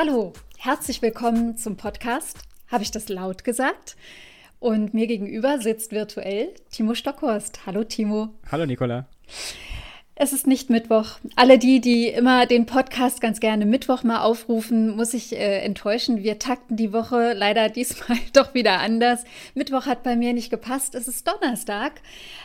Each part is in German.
Hallo, herzlich willkommen zum Podcast. Habe ich das laut gesagt? Und mir gegenüber sitzt virtuell Timo Stockhorst. Hallo Timo. Hallo Nicola. Es ist nicht Mittwoch. Alle die, die immer den Podcast ganz gerne Mittwoch mal aufrufen, muss ich äh, enttäuschen. Wir takten die Woche leider diesmal doch wieder anders. Mittwoch hat bei mir nicht gepasst. Es ist Donnerstag.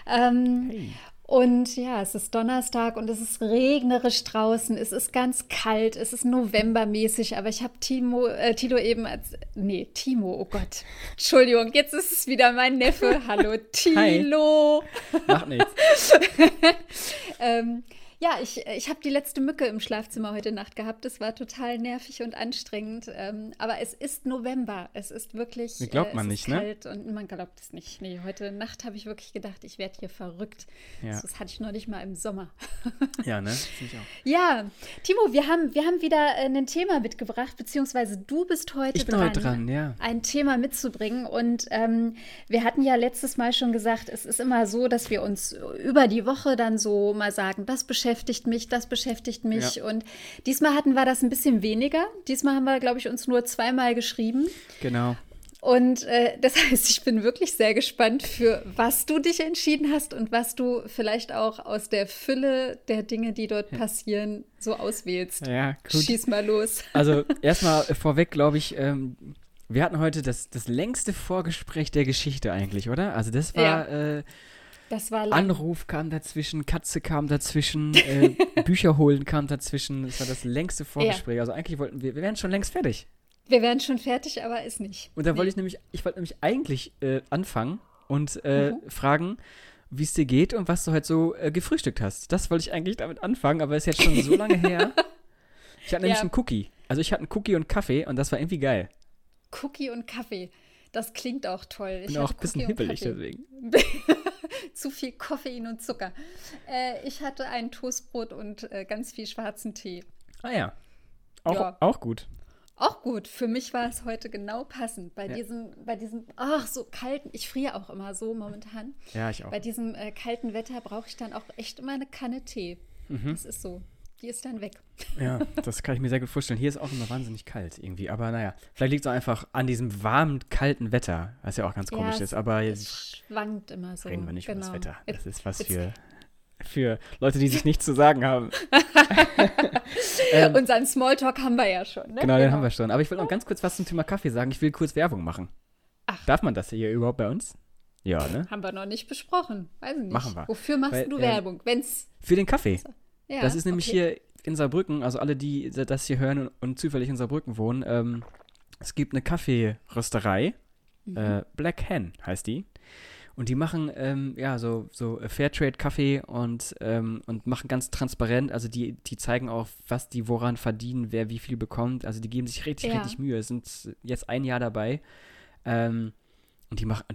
Ähm, hey. Und ja, es ist Donnerstag und es ist regnerisch draußen. Es ist ganz kalt. Es ist novembermäßig. Aber ich habe Timo, äh, Tilo eben als. Nee, Timo, oh Gott. Entschuldigung, jetzt ist es wieder mein Neffe. Hallo, Tilo. Hi. Macht nichts. ähm, ja, ich, ich habe die letzte Mücke im Schlafzimmer heute Nacht gehabt. Es war total nervig und anstrengend. Ähm, aber es ist November. Es ist wirklich. Mir glaubt man äh, nicht, ne? kalt und man glaubt es nicht. Nee, heute Nacht habe ich wirklich gedacht, ich werde hier verrückt. Ja. Das hatte ich noch nicht mal im Sommer. ja, ne? Ich auch. Ja, Timo, wir haben, wir haben wieder äh, ein Thema mitgebracht, beziehungsweise du bist heute ich bin dran, heute dran ja. ein Thema mitzubringen. Und ähm, wir hatten ja letztes Mal schon gesagt, es ist immer so, dass wir uns über die Woche dann so mal sagen, das beschäftigt beschäftigt mich, das beschäftigt mich. Ja. Und diesmal hatten wir das ein bisschen weniger. Diesmal haben wir, glaube ich, uns nur zweimal geschrieben. Genau. Und äh, das heißt, ich bin wirklich sehr gespannt, für was du dich entschieden hast und was du vielleicht auch aus der Fülle der Dinge, die dort passieren, so auswählst. Ja, gut. Schieß mal los. Also erstmal vorweg, glaube ich, ähm, wir hatten heute das, das längste Vorgespräch der Geschichte eigentlich, oder? Also das war ja. äh. Anruf kam dazwischen, Katze kam dazwischen, äh, Bücher holen kam dazwischen. Das war das längste Vorgespräch. Ja. Also eigentlich wollten wir, wir wären schon längst fertig. Wir wären schon fertig, aber ist nicht. Und da nee. wollte ich nämlich, ich wollte nämlich eigentlich äh, anfangen und äh, mhm. fragen, wie es dir geht und was du halt so äh, gefrühstückt hast. Das wollte ich eigentlich damit anfangen, aber ist jetzt schon so lange her. Ich hatte nämlich ja. einen Cookie. Also ich hatte einen Cookie und Kaffee und das war irgendwie geil. Cookie und Kaffee. Das klingt auch toll. Ich bin auch ein bisschen hibbelig deswegen. Zu viel Koffein und Zucker. Äh, ich hatte ein Toastbrot und äh, ganz viel schwarzen Tee. Ah ja. Auch, ja. auch gut. Auch gut. Für mich war es heute genau passend. Bei ja. diesem, bei diesem, ach, so kalten, ich friere auch immer so momentan. Ja, ich auch. Bei diesem äh, kalten Wetter brauche ich dann auch echt immer eine Kanne Tee. Mhm. Das ist so die ist dann weg. Ja, das kann ich mir sehr gut vorstellen. Hier ist auch immer wahnsinnig kalt irgendwie. Aber naja, vielleicht liegt es auch einfach an diesem warmen, kalten Wetter, was ja auch ganz komisch ja, ist. Aber es schwankt immer so. Reden wir nicht genau. über das genau. Wetter. Das ist was für, für Leute, die sich nichts zu sagen haben. ähm, Unseren Smalltalk haben wir ja schon. Ne? Genau, den genau. haben wir schon. Aber ich will noch ganz kurz was zum Thema Kaffee sagen. Ich will kurz Werbung machen. Ach. Darf man das hier überhaupt bei uns? Ja, ne? Haben wir noch nicht besprochen. Weiß ich nicht. Machen wir. Wofür machst Weil, du Werbung? Äh, Wenn's für den Kaffee. Ja, das ist nämlich okay. hier in Saarbrücken, also alle, die das hier hören und, zufällig in Saarbrücken wohnen, ähm, es gibt eine Kaffeerösterei, mhm. äh, Black Hen heißt die. Und die machen ähm, ja so, so Fairtrade-Kaffee und, ähm, und machen ganz transparent, also die, die zeigen auch, was die woran verdienen, wer wie viel bekommt. Also die geben sich richtig, ja. richtig Mühe. Sind jetzt ein Jahr dabei. Ähm, und die machen,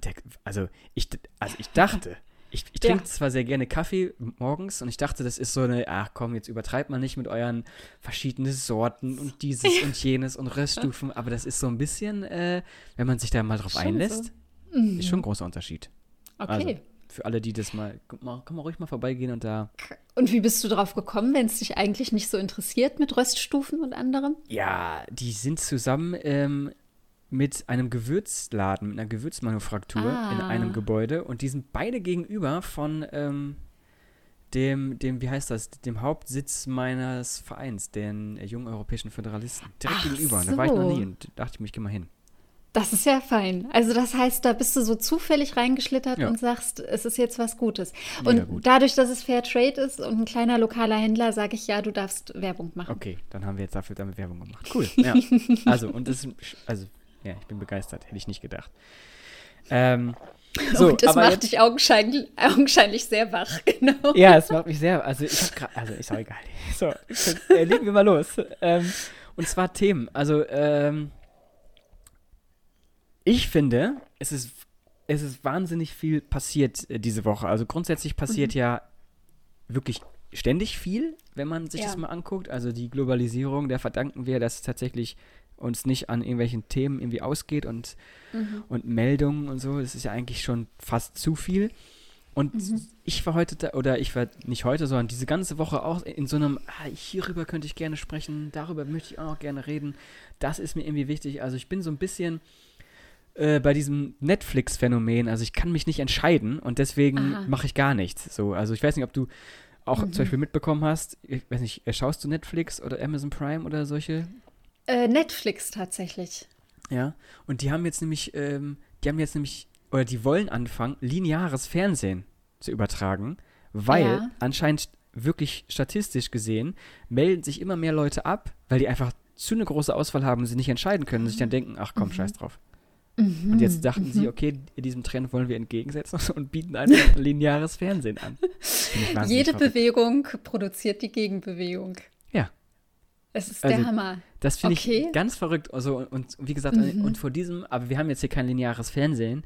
also ich, also ich dachte, ich, ich trinke ja. zwar sehr gerne Kaffee morgens und ich dachte, das ist so eine, ach komm, jetzt übertreibt man nicht mit euren verschiedenen Sorten und dieses und jenes und Röststufen, aber das ist so ein bisschen, äh, wenn man sich da mal drauf schon einlässt, so. mhm. ist schon ein großer Unterschied. Okay. Also, für alle, die das mal, kann man ruhig mal vorbeigehen und da. Und wie bist du drauf gekommen, wenn es dich eigentlich nicht so interessiert mit Röststufen und anderem? Ja, die sind zusammen ähm, mit einem Gewürzladen, mit einer Gewürzmanufaktur ah. in einem Gebäude und die sind beide gegenüber von ähm, dem, dem, wie heißt das, dem Hauptsitz meines Vereins, den jungen europäischen Föderalisten. Direkt Ach gegenüber. So. Da war ich noch nie und dachte ich mir, ich geh mal hin. Das ist ja fein. Also das heißt, da bist du so zufällig reingeschlittert ja. und sagst, es ist jetzt was Gutes. Und gut. dadurch, dass es Fair Trade ist und ein kleiner lokaler Händler, sage ich ja, du darfst Werbung machen. Okay, dann haben wir jetzt dafür damit Werbung gemacht. Cool. Ja. also und das, also ja, ich bin begeistert, hätte ich nicht gedacht. Ähm, so, und das macht jetzt, dich augenscheinlich, augenscheinlich sehr wach, genau. Ja, es macht mich sehr, also ich habe gerade, also ist auch egal. So, äh, legen wir mal los. Ähm, und zwar Themen. Also, ähm, ich finde, es ist, es ist wahnsinnig viel passiert äh, diese Woche. Also grundsätzlich passiert mhm. ja wirklich ständig viel, wenn man sich ja. das mal anguckt. Also die Globalisierung, der verdanken wir, dass tatsächlich uns nicht an irgendwelchen Themen irgendwie ausgeht und, mhm. und Meldungen und so. Das ist ja eigentlich schon fast zu viel. Und mhm. ich war heute da, oder ich war nicht heute, sondern diese ganze Woche auch in so einem, ah, hierüber könnte ich gerne sprechen, darüber möchte ich auch noch gerne reden. Das ist mir irgendwie wichtig. Also ich bin so ein bisschen äh, bei diesem Netflix-Phänomen, also ich kann mich nicht entscheiden und deswegen mache ich gar nichts. So, also ich weiß nicht, ob du auch mhm. zum Beispiel mitbekommen hast, ich weiß nicht, äh, schaust du Netflix oder Amazon Prime oder solche? Äh, Netflix tatsächlich. Ja, und die haben jetzt nämlich, ähm, die haben jetzt nämlich oder die wollen anfangen, lineares Fernsehen zu übertragen, weil ja. anscheinend wirklich statistisch gesehen melden sich immer mehr Leute ab, weil die einfach zu eine große Auswahl haben und sie nicht entscheiden können und sich dann denken, ach komm, mhm. scheiß drauf. Mhm. Und jetzt dachten mhm. sie, okay, diesem Trend wollen wir entgegensetzen und bieten einfach lineares Fernsehen an. Jede verrückt. Bewegung produziert die Gegenbewegung. Es ist also, der Hammer. Das finde okay. ich ganz verrückt. Also, und wie gesagt, mhm. und vor diesem, aber wir haben jetzt hier kein lineares Fernsehen.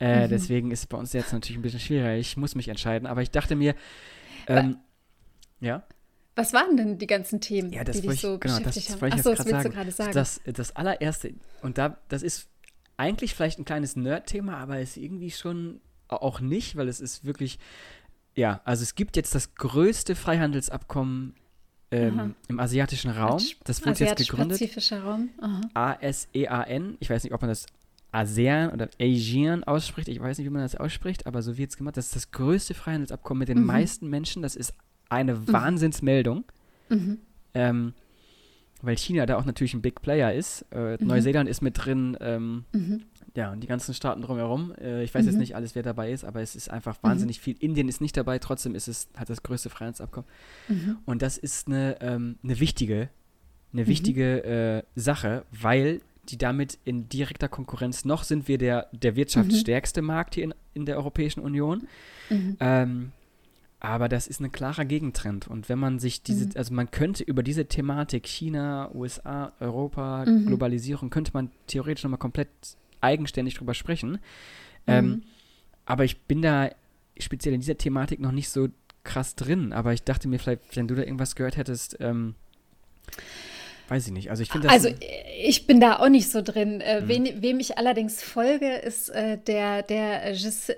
Äh, mhm. Deswegen ist es bei uns jetzt natürlich ein bisschen schwieriger. Ich muss mich entscheiden. Aber ich dachte mir, ähm, ja. Was waren denn die ganzen Themen, ja, das die dich so genau, beschäftigt das, haben? Achso, das willst sagen. du gerade sagen. Das, das allererste, und da, das ist eigentlich vielleicht ein kleines Nerd-Thema, aber ist irgendwie schon auch nicht, weil es ist wirklich, ja, also es gibt jetzt das größte Freihandelsabkommen ähm, im asiatischen Raum. Das wurde jetzt gegründet. Pazifischer Raum. A-S-E-A-N. Ich weiß nicht, ob man das ASEAN oder ASEAN ausspricht. Ich weiß nicht, wie man das ausspricht, aber so wird es gemacht. Das ist das größte Freihandelsabkommen mit den mhm. meisten Menschen. Das ist eine mhm. Wahnsinnsmeldung. Mhm. Ähm, weil China da auch natürlich ein Big Player ist. Äh, mhm. Neuseeland ist mit drin. Ähm, mhm. Ja, und die ganzen Staaten drumherum. Äh, ich weiß jetzt mhm. nicht alles, wer dabei ist, aber es ist einfach wahnsinnig viel. Indien ist nicht dabei, trotzdem ist es, hat das größte Freihandelsabkommen. Und das ist eine, ähm, eine wichtige, eine wichtige äh, Sache, weil die damit in direkter Konkurrenz noch sind wir der, der wirtschaftsstärkste mhm. Markt hier in, in der Europäischen Union. Mhm. Ähm, aber das ist ein klarer Gegentrend. Und wenn man sich diese, mhm. also man könnte über diese Thematik China, USA, Europa, mhm. Globalisierung, könnte man theoretisch nochmal komplett eigenständig drüber sprechen. Ähm, mhm. aber ich bin da speziell in dieser Thematik noch nicht so krass drin. Aber ich dachte mir vielleicht, wenn du da irgendwas gehört hättest, ähm, Weiß ich nicht. Also ich finde Also ich bin da auch nicht so drin. Äh, mhm. wen, wem ich allerdings folge, ist äh, der, der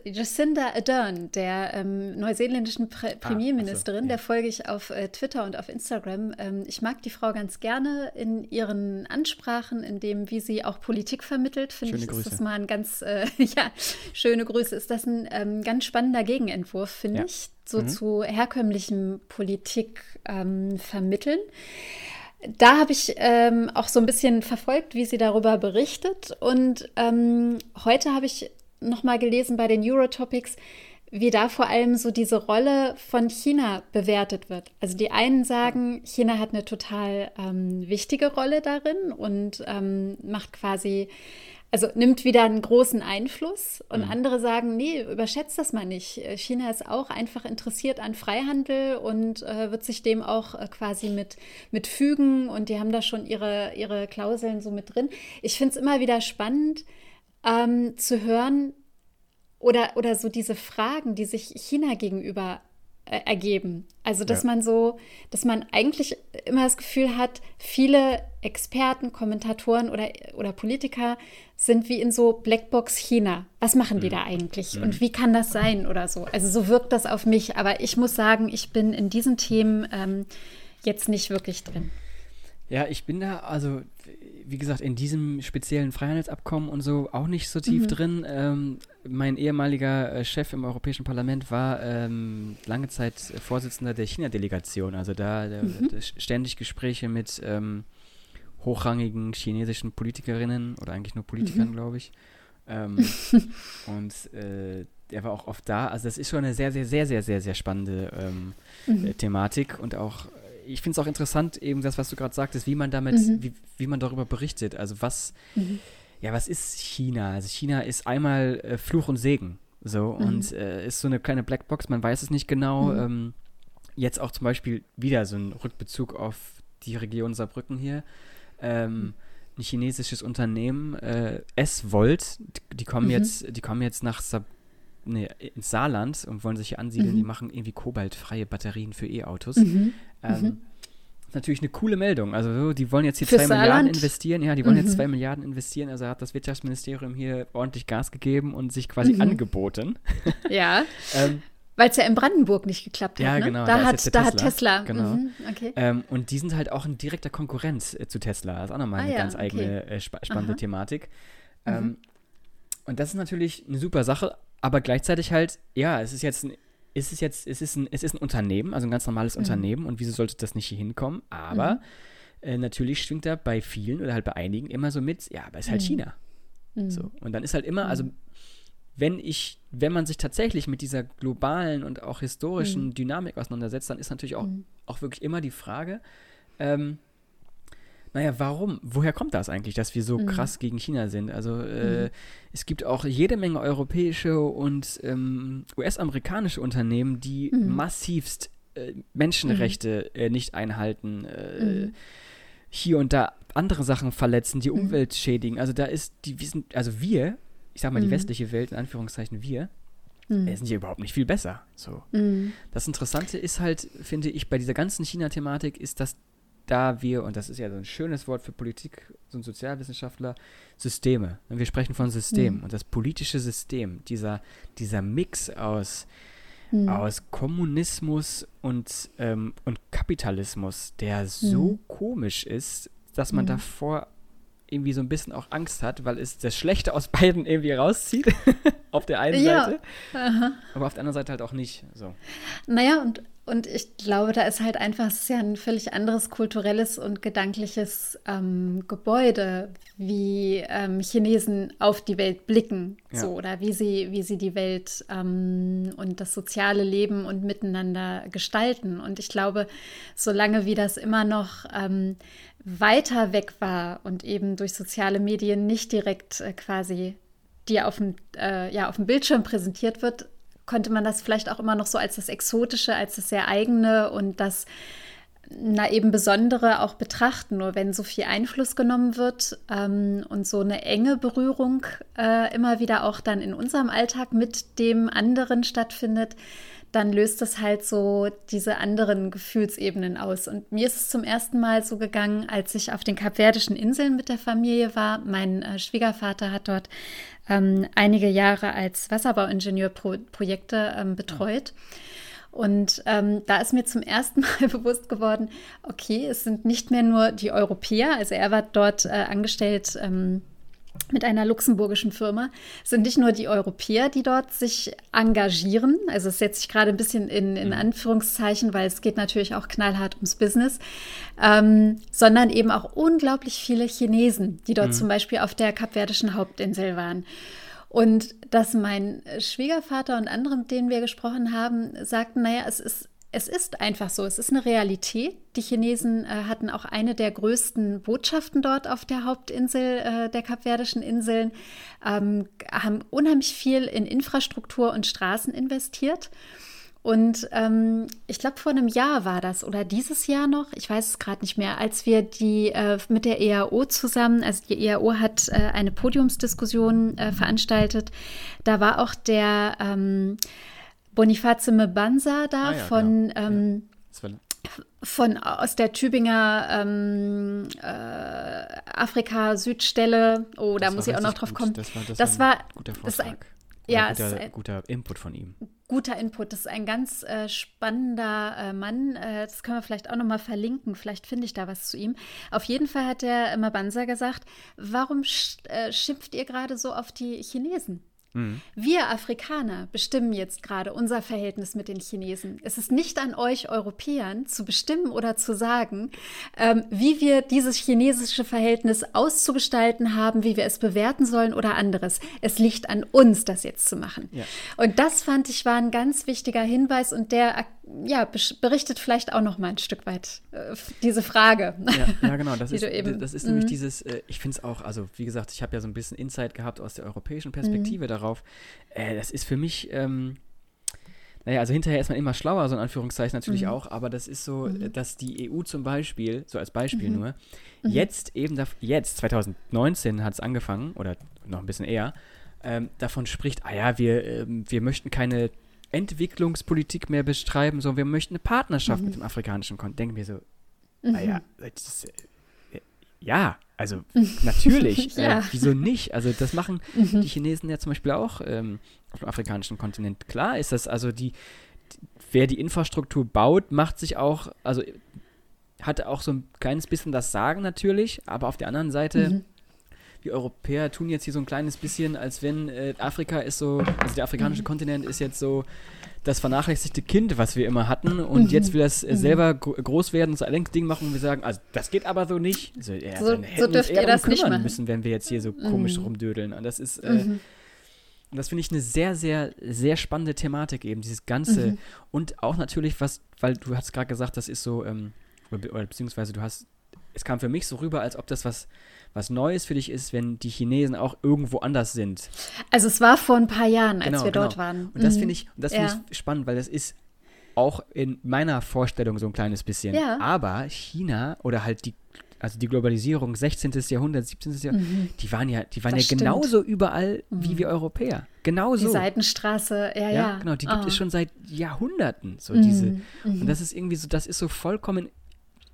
Jacinda Ardern, der ähm, neuseeländischen Pre ah, Premierministerin. So, ja. Der folge ich auf äh, Twitter und auf Instagram. Ähm, ich mag die Frau ganz gerne in ihren Ansprachen, in dem, wie sie auch Politik vermittelt. Finde ich, Grüße. ist das mal ein ganz, äh, ja, schöne Grüße. Ist das ein ähm, ganz spannender Gegenentwurf, finde ja. ich, so mhm. zu herkömmlichem Politik ähm, vermitteln da habe ich ähm, auch so ein bisschen verfolgt, wie sie darüber berichtet. Und ähm, heute habe ich noch mal gelesen bei den Eurotopics, wie da vor allem so diese Rolle von China bewertet wird. Also die einen sagen, China hat eine total ähm, wichtige Rolle darin und ähm, macht quasi also nimmt wieder einen großen Einfluss und mhm. andere sagen, nee, überschätzt das mal nicht. China ist auch einfach interessiert an Freihandel und äh, wird sich dem auch äh, quasi mit, mit fügen und die haben da schon ihre, ihre Klauseln so mit drin. Ich finde es immer wieder spannend ähm, zu hören oder, oder so diese Fragen, die sich China gegenüber äh, ergeben. Also, dass ja. man so, dass man eigentlich immer das Gefühl hat, viele Experten, Kommentatoren oder, oder Politiker sind wie in so Blackbox China. Was machen die mhm. da eigentlich? Mhm. Und wie kann das sein oder so? Also, so wirkt das auf mich. Aber ich muss sagen, ich bin in diesen Themen ähm, jetzt nicht wirklich drin. Ja, ich bin da, also wie gesagt, in diesem speziellen Freihandelsabkommen und so auch nicht so tief mhm. drin. Ähm, mein ehemaliger äh, Chef im Europäischen Parlament war ähm, lange Zeit Vorsitzender der China-Delegation. Also da, da, mhm. da, ständig Gespräche mit ähm, hochrangigen chinesischen Politikerinnen oder eigentlich nur Politikern, mhm. glaube ich. Ähm, und äh, er war auch oft da. Also das ist schon eine sehr, sehr, sehr, sehr, sehr, sehr spannende ähm, mhm. äh, Thematik und auch ich finde es auch interessant, eben das, was du gerade sagtest, wie man damit, mhm. wie, wie man darüber berichtet. Also was, mhm. ja, was ist China? Also China ist einmal äh, Fluch und Segen. So, mhm. und äh, ist so eine kleine Blackbox, man weiß es nicht genau. Mhm. Ähm, jetzt auch zum Beispiel wieder so ein Rückbezug auf die Region Saarbrücken hier. Ähm, mhm. ein chinesisches Unternehmen, äh, S-Volt, die kommen mhm. jetzt, die kommen jetzt nach Saarbrücken nee, ins Saarland und wollen sich hier ansiedeln. Mhm. Die machen irgendwie kobaltfreie Batterien für E-Autos. Mhm. Ähm, mhm. Natürlich eine coole Meldung. Also die wollen jetzt hier Für zwei Saarland? Milliarden investieren. Ja, die wollen jetzt mhm. zwei Milliarden investieren. Also hat das Wirtschaftsministerium hier ordentlich Gas gegeben und sich quasi mhm. angeboten. Ja. ähm, Weil es ja in Brandenburg nicht geklappt ja, hat. Ne? genau. Da, da hat, da Tesla. hat Tesla. Genau. Mhm, okay. Ähm, und die sind halt auch in direkter Konkurrenz äh, zu Tesla. Das ist auch nochmal eine Ah, ja, ganz eigene okay. äh, spa spannende Aha. Thematik. Mhm. Ähm, und das ist natürlich eine super Sache, aber gleichzeitig halt, ja, es ist jetzt ein, es ist jetzt, es ist ein, es ist ein Unternehmen, also ein ganz normales Mhm. Unternehmen und wieso sollte das nicht hier hinkommen? Aber äh, natürlich schwingt da bei vielen oder halt bei einigen immer so mit, ja, aber es ist halt Mhm. China. Mhm. So. Und dann ist halt immer, also wenn ich, wenn man sich tatsächlich mit dieser globalen und auch historischen Dynamik auseinandersetzt, dann ist natürlich auch, Mhm. auch wirklich immer die Frage, ähm, naja, warum? Woher kommt das eigentlich, dass wir so Mhm. krass gegen China sind? Also äh, Mhm. es gibt auch jede Menge europäische und ähm, US-amerikanische Unternehmen, die Mhm. massivst äh, Menschenrechte äh, nicht einhalten, äh, Mhm. hier und da andere Sachen verletzen, die Mhm. Umwelt schädigen. Also da ist die, wir sind, also wir, ich sag mal die Mhm. westliche Welt, in Anführungszeichen wir, Mhm. äh, sind hier überhaupt nicht viel besser. So. Mhm. Das Interessante ist halt, finde ich, bei dieser ganzen China-Thematik ist, dass da wir, und das ist ja so ein schönes Wort für Politik und Sozialwissenschaftler, Systeme. Und wir sprechen von System. Mhm. Und das politische System, dieser, dieser Mix aus, Mhm. aus Kommunismus und, ähm, und Kapitalismus, der so Mhm. komisch ist, dass man Mhm. davor irgendwie so ein bisschen auch Angst hat, weil es das Schlechte aus beiden irgendwie rauszieht. auf der einen Ja. Seite, Aha. aber auf der anderen Seite halt auch nicht. So. Naja, und, und ich glaube, da ist halt einfach, es ist ja ein völlig anderes kulturelles und gedankliches ähm, Gebäude, wie ähm, Chinesen auf die Welt blicken, Ja. so, oder wie sie, wie sie die Welt ähm, und das soziale Leben und miteinander gestalten. Und ich glaube, solange wie das immer noch ähm, weiter weg war und eben durch soziale Medien nicht direkt äh, quasi dir auf dem, äh, ja, auf dem Bildschirm präsentiert wird, konnte man das vielleicht auch immer noch so als das Exotische, als das sehr eigene und das na eben Besondere auch betrachten. Nur wenn so viel Einfluss genommen wird ähm, und so eine enge Berührung äh, immer wieder auch dann in unserem Alltag mit dem anderen stattfindet, dann löst das halt so diese anderen Gefühlsebenen aus. Und mir ist es zum ersten Mal so gegangen, als ich auf den Kapverdischen Inseln mit der Familie war. Mein äh, Schwiegervater hat dort ähm, einige Jahre als Wasserbauingenieur Pro Projekte ähm, betreut. Und ähm, da ist mir zum ersten Mal bewusst geworden, okay, es sind nicht mehr nur die Europäer, also er war dort äh, angestellt ähm, mit einer luxemburgischen Firma, es sind nicht nur die Europäer, die dort sich engagieren, also es setzt sich gerade ein bisschen in, in Anführungszeichen, weil es geht natürlich auch knallhart ums Business, ähm, sondern eben auch unglaublich viele Chinesen, die dort zum Beispiel auf der kapverdischen Hauptinsel waren. Und dass mein Schwiegervater und andere, mit denen wir gesprochen haben, sagten, naja, es ist, es ist einfach so, es ist eine Realität. Die Chinesen äh, hatten auch eine der größten Botschaften dort auf der Hauptinsel äh, der kapverdischen Inseln, ähm, haben unheimlich viel in Infrastruktur und Straßen investiert. Und ähm, ich glaube, vor einem Jahr war das oder dieses Jahr noch, ich weiß es gerade nicht mehr, als wir die äh, mit der EAO zusammen, also die EAO hat äh, eine Podiumsdiskussion äh, veranstaltet. Da war auch der ähm, Boniface Mbanza da Ah ja, von, genau. ähm, Das war, von aus der Tübinger ähm, äh, Afrika-Südstelle. Oh, da das muss ich auch noch drauf gut. kommen. Das war, das Das war war- ein guter das ein- ja, guter, ein- guter Input von ihm. Guter Input. Das ist ein ganz äh, spannender äh, Mann. Äh, das können wir vielleicht auch noch mal verlinken. Vielleicht finde ich da was zu ihm. Auf jeden Fall hat der Mabanza gesagt, warum sch äh, schimpft ihr gerade so auf die Chinesen? Mhm. Wir Afrikaner bestimmen jetzt gerade unser Verhältnis mit den Chinesen. Es ist nicht an euch Europäern zu bestimmen oder zu sagen, ähm, wie wir dieses chinesische Verhältnis auszugestalten haben, wie wir es bewerten sollen oder anderes. Es liegt an uns, das jetzt zu machen. Ja. Und das fand ich war ein ganz wichtiger Hinweis und der ja, berichtet vielleicht auch noch mal ein Stück weit äh, diese Frage. Ja, ja, genau. Das ist, eben- das ist nämlich Mhm. dieses, äh, ich finde es auch, also wie gesagt, ich habe ja so ein bisschen Insight gehabt aus der europäischen Perspektive Mhm. Darauf. Äh, das ist für mich, ähm, naja, also hinterher ist man immer schlauer, so in Anführungszeichen natürlich Mhm. auch, aber das ist so, äh, dass die EU zum Beispiel, so als Beispiel Mhm. nur, jetzt eben, jetzt, 2019 hat es angefangen, oder noch ein bisschen eher, ähm, davon spricht, ah ja, wir, ähm, wir möchten keine Entwicklungspolitik mehr betreiben, sondern wir möchten eine Partnerschaft Mhm. mit dem afrikanischen Kontinent. Denke mir so, Ah ja, das ist, äh, ja, also natürlich. ja. äh, wieso nicht? Also das machen mhm. die Chinesen ja zum Beispiel auch ähm, auf dem afrikanischen Kontinent. Klar ist das also die, die, wer die Infrastruktur baut, macht sich auch, also hat auch so ein kleines bisschen das Sagen natürlich, aber auf der anderen Seite mhm die Europäer tun jetzt hier so ein kleines bisschen, als wenn äh, Afrika ist so, also der afrikanische mhm. Kontinent ist jetzt so das vernachlässigte Kind, was wir immer hatten. Und mhm. jetzt will das äh, mhm. selber groß werden und so ein Ding machen und wir sagen, also das geht aber so nicht. Also, ja, so, so dürft ihr das nicht machen. müssen, wenn wir jetzt hier so komisch mhm. rumdödeln. Und das ist, äh, mhm. und das finde ich eine sehr, sehr, sehr spannende Thematik eben, dieses Ganze. Mhm. Und auch natürlich, was, weil du hast gerade gesagt, das ist so, ähm, oder beziehungsweise du hast, es kam für mich so rüber, als ob das was was Neues für dich ist, wenn die Chinesen auch irgendwo anders sind. Also es war vor ein paar Jahren, als genau, wir genau. dort waren. Und das mhm. finde ich, das ja. find ich spannend, weil das ist auch in meiner Vorstellung so ein kleines bisschen. Ja. Aber China oder halt die also die Globalisierung 16. Jahrhundert, 17. Jahrhundert, mhm. die waren ja, die waren ja genauso überall mhm. wie wir Europäer. Genauso. Die Seitenstraße, ja, ja. ja genau, die gibt oh. es schon seit Jahrhunderten. So mhm. diese. Und mhm. das ist irgendwie so, das ist so vollkommen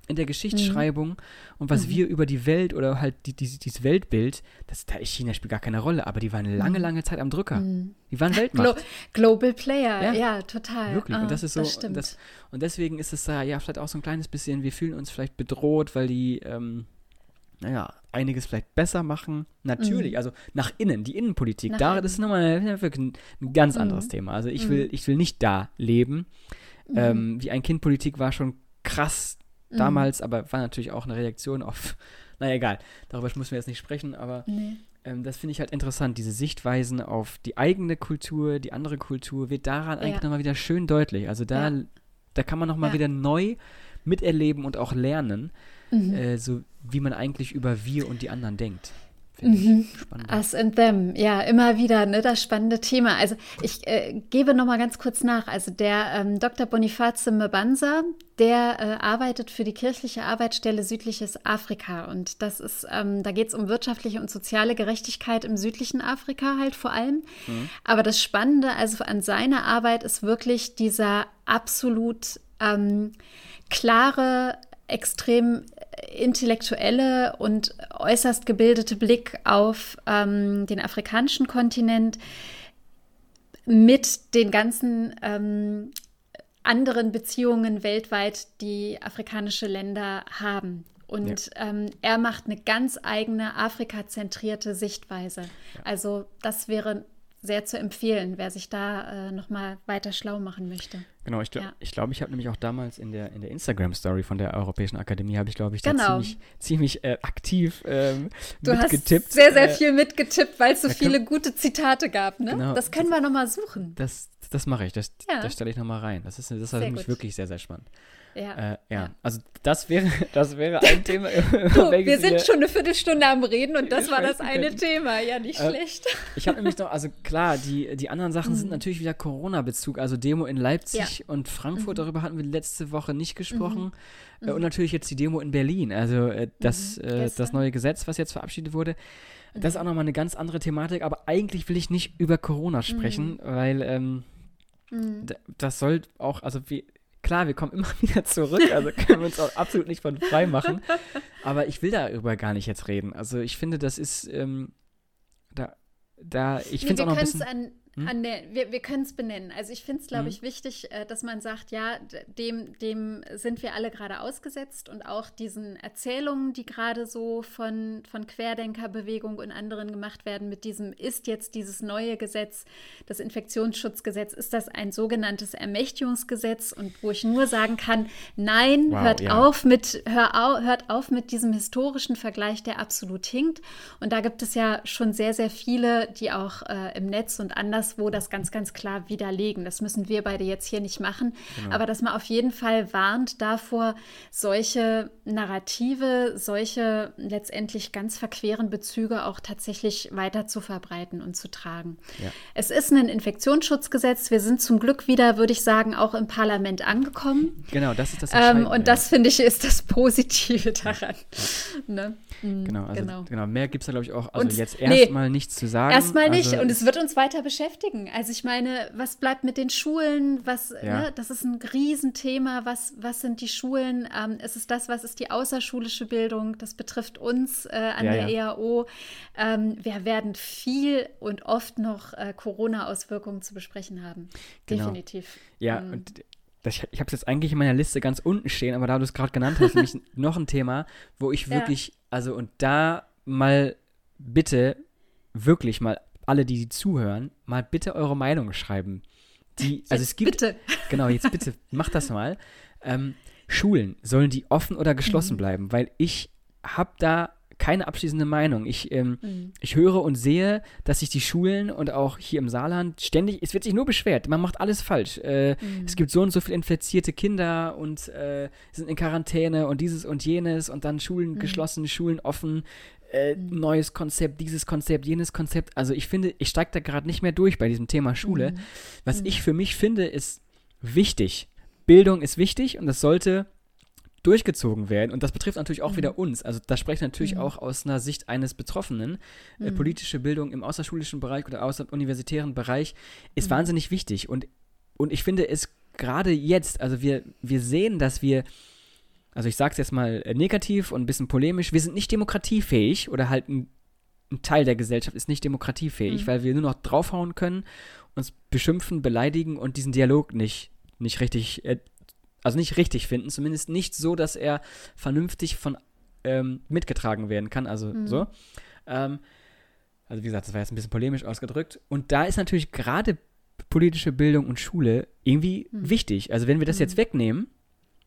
in der Geschichtsschreibung mhm. und was mhm. wir über die Welt oder halt die, die, dieses Weltbild, das, da China spielt gar keine Rolle, aber die waren lange, mhm. lange Zeit am Drücker. Mhm. Die waren Weltmacht. Glo Global Player, ja, ja total. Wirklich. Ah, und das ist so. Das und, das, und, deswegen ist es da ja vielleicht auch so ein kleines bisschen, wir fühlen uns vielleicht bedroht, weil die, ähm, naja, einiges vielleicht besser machen. Natürlich, mhm. also nach innen, die Innenpolitik, nach da, innen. das ist nochmal ein, ein ganz anderes mhm. Thema. Also ich will, ich will nicht da leben. Ähm, wie ein Kind Politik war schon krass Mhm. damals, aber war natürlich auch eine Reaktion auf, naja, egal, darüber müssen wir jetzt nicht sprechen, aber nee. ähm, das finde ich halt interessant, diese Sichtweisen auf die eigene Kultur, die andere Kultur, wird daran ja. eigentlich nochmal wieder schön deutlich. Also da, ja. da kann man nochmal ja. wieder neu miterleben und auch lernen, mhm. äh, so wie man eigentlich über wir und die anderen denkt. Mhm. Us and them, ja, immer wieder ne, das spannende Thema. Also ich äh, gebe noch mal ganz kurz nach. Also der ähm, Dr. Boniface Mbanza, der äh, arbeitet für die kirchliche Arbeitsstelle Südliches Afrika und das ist, ähm, da geht es um wirtschaftliche und soziale Gerechtigkeit im südlichen Afrika halt vor allem. Mhm. Aber das Spannende also an seiner Arbeit ist wirklich dieser absolut ähm, klare extrem intellektuelle und äußerst gebildete Blick auf ähm, den afrikanischen Kontinent mit den ganzen ähm, anderen Beziehungen weltweit, die afrikanische Länder haben. Und ja. ähm, er macht eine ganz eigene afrikazentrierte Sichtweise. Ja. Also das wäre sehr zu empfehlen, wer sich da äh, nochmal weiter schlau machen möchte. Genau, ich, ja. ich glaube, ich habe nämlich auch damals in der, in der Instagram-Story von der Europäischen Akademie, habe ich, glaube ich, da genau. ziemlich, ziemlich äh, aktiv ähm, du mitgetippt. Hast sehr, sehr äh, viel mitgetippt, weil es so viele kann, gute Zitate gab. Ne? Genau, das können wir nochmal suchen. Das, das mache ich, das, ja. das stelle ich nochmal rein. Das ist, das war für mich wirklich sehr, sehr spannend. Ja. Äh, ja. also das wäre, das wäre ein Thema. du, wir sind schon eine Viertelstunde am Reden und das war das eine können. Thema. Ja, nicht äh, schlecht. Ich habe nämlich noch, also klar, die, die anderen Sachen mhm. sind natürlich wieder Corona-Bezug. Also Demo in Leipzig ja. und Frankfurt, mhm. darüber hatten wir letzte Woche nicht gesprochen. Mhm. Äh, und natürlich jetzt die Demo in Berlin. Also äh, das, mhm. äh, das neue Gesetz, was jetzt verabschiedet wurde. Das ist auch nochmal eine ganz andere Thematik, aber eigentlich will ich nicht über Corona sprechen, mhm. weil ähm, mhm. das soll auch, also wie, klar, wir kommen immer wieder zurück, also können wir uns auch absolut nicht von frei machen. Aber ich will darüber gar nicht jetzt reden. Also ich finde, das ist ähm, da, da, ich finde es auch noch ein bisschen. An hm? An der, wir wir können es benennen. Also ich finde es, glaube hm? ich, wichtig, äh, dass man sagt, ja, dem, dem sind wir alle gerade ausgesetzt und auch diesen Erzählungen, die gerade so von, von Querdenkerbewegung und anderen gemacht werden, mit diesem, ist jetzt dieses neue Gesetz, das Infektionsschutzgesetz, ist das ein sogenanntes Ermächtigungsgesetz und wo ich nur sagen kann, nein, wow, hört ja. auf mit, hör au, hört auf mit diesem historischen Vergleich, der absolut hinkt. Und da gibt es ja schon sehr, sehr viele, die auch äh, im Netz und anders anderswo das ganz, ganz klar widerlegen. Das müssen wir beide jetzt hier nicht machen. Genau. Aber dass man auf jeden Fall warnt davor, solche Narrative, solche letztendlich ganz verqueren Bezüge auch tatsächlich weiter zu verbreiten und zu tragen. Ja. Es ist ein Infektionsschutzgesetz. Wir sind zum Glück wieder, würde ich sagen, auch im Parlament angekommen. Genau, das ist das ähm, Und das, finde ich, ist das Positive daran. Ja. Ne? Mhm, genau, also, genau. genau. Mehr gibt es da, glaube ich, auch. Also und, jetzt erstmal nee, nichts zu sagen. Erstmal nicht. Also, und es wird uns weiter beschäftigen beschäftigen. Also ich meine, was bleibt mit den Schulen? Was, ja. ne, das ist ein Riesenthema. Was, was sind die Schulen? Ähm, ist es das, was ist die außerschulische Bildung? Das betrifft uns äh, an ja, der ja. EAO. Ähm, wir werden viel und oft noch äh, Corona-Auswirkungen zu besprechen haben. Genau. Definitiv. Ja, ähm, und das, ich habe es jetzt eigentlich in meiner Liste ganz unten stehen, aber da du es gerade genannt hast, nämlich noch ein Thema, wo ich wirklich, also und da mal bitte, wirklich mal alle, die, die zuhören, mal bitte eure Meinung schreiben. Die, also es gibt. Bitte. Genau, jetzt bitte, mach das mal. Ähm, Schulen, sollen die offen oder geschlossen mhm. bleiben? Weil ich habe da keine abschließende Meinung. Ich, ähm, mhm. ich höre und sehe, dass sich die Schulen und auch hier im Saarland ständig, es wird sich nur beschwert, man macht alles falsch. Äh, mhm. Es gibt so und so viele infizierte Kinder und äh, sind in Quarantäne und dieses und jenes und dann Schulen mhm. geschlossen, Schulen offen. Äh, mhm. neues Konzept, dieses Konzept, jenes Konzept. Also ich finde, ich steige da gerade nicht mehr durch bei diesem Thema Schule. Mhm. Was mhm. ich für mich finde, ist wichtig. Bildung ist wichtig und das sollte durchgezogen werden. Und das betrifft natürlich auch mhm. wieder uns. Also da spreche ich natürlich mhm. auch aus einer Sicht eines Betroffenen. Äh, mhm. politische Bildung im außerschulischen Bereich oder außeruniversitären Bereich ist mhm. wahnsinnig wichtig. Und, und ich finde es gerade jetzt, also wir, wir sehen, dass wir, also ich sage es jetzt mal äh, negativ und ein bisschen polemisch, wir sind nicht demokratiefähig oder halt ein, ein Teil der Gesellschaft ist nicht demokratiefähig, mhm. weil wir nur noch draufhauen können, uns beschimpfen, beleidigen und diesen Dialog nicht, nicht richtig äh, also nicht richtig finden, zumindest nicht so, dass er vernünftig von ähm, mitgetragen werden kann, also mhm. so. Ähm, also wie gesagt, das war jetzt ein bisschen polemisch ausgedrückt. Und da ist natürlich gerade politische Bildung und Schule irgendwie mhm. wichtig. Also wenn wir das mhm. jetzt wegnehmen